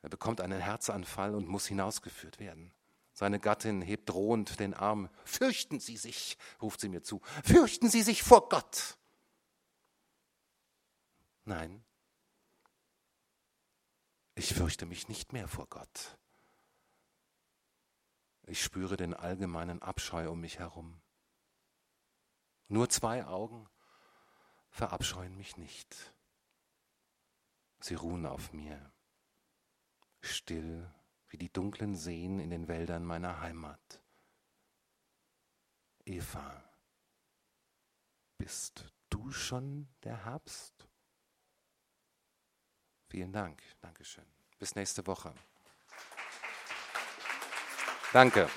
Er bekommt einen Herzanfall und muss hinausgeführt werden. Seine Gattin hebt drohend den Arm. Fürchten Sie sich, ruft sie mir zu, fürchten Sie sich vor Gott. Nein, ich fürchte mich nicht mehr vor Gott. Ich spüre den allgemeinen Abscheu um mich herum. Nur zwei Augen verabscheuen mich nicht. Sie ruhen auf mir, still wie die dunklen Seen in den Wäldern meiner Heimat. Eva, bist du schon der Herbst? Vielen Dank, Dankeschön. Bis nächste Woche. Danke.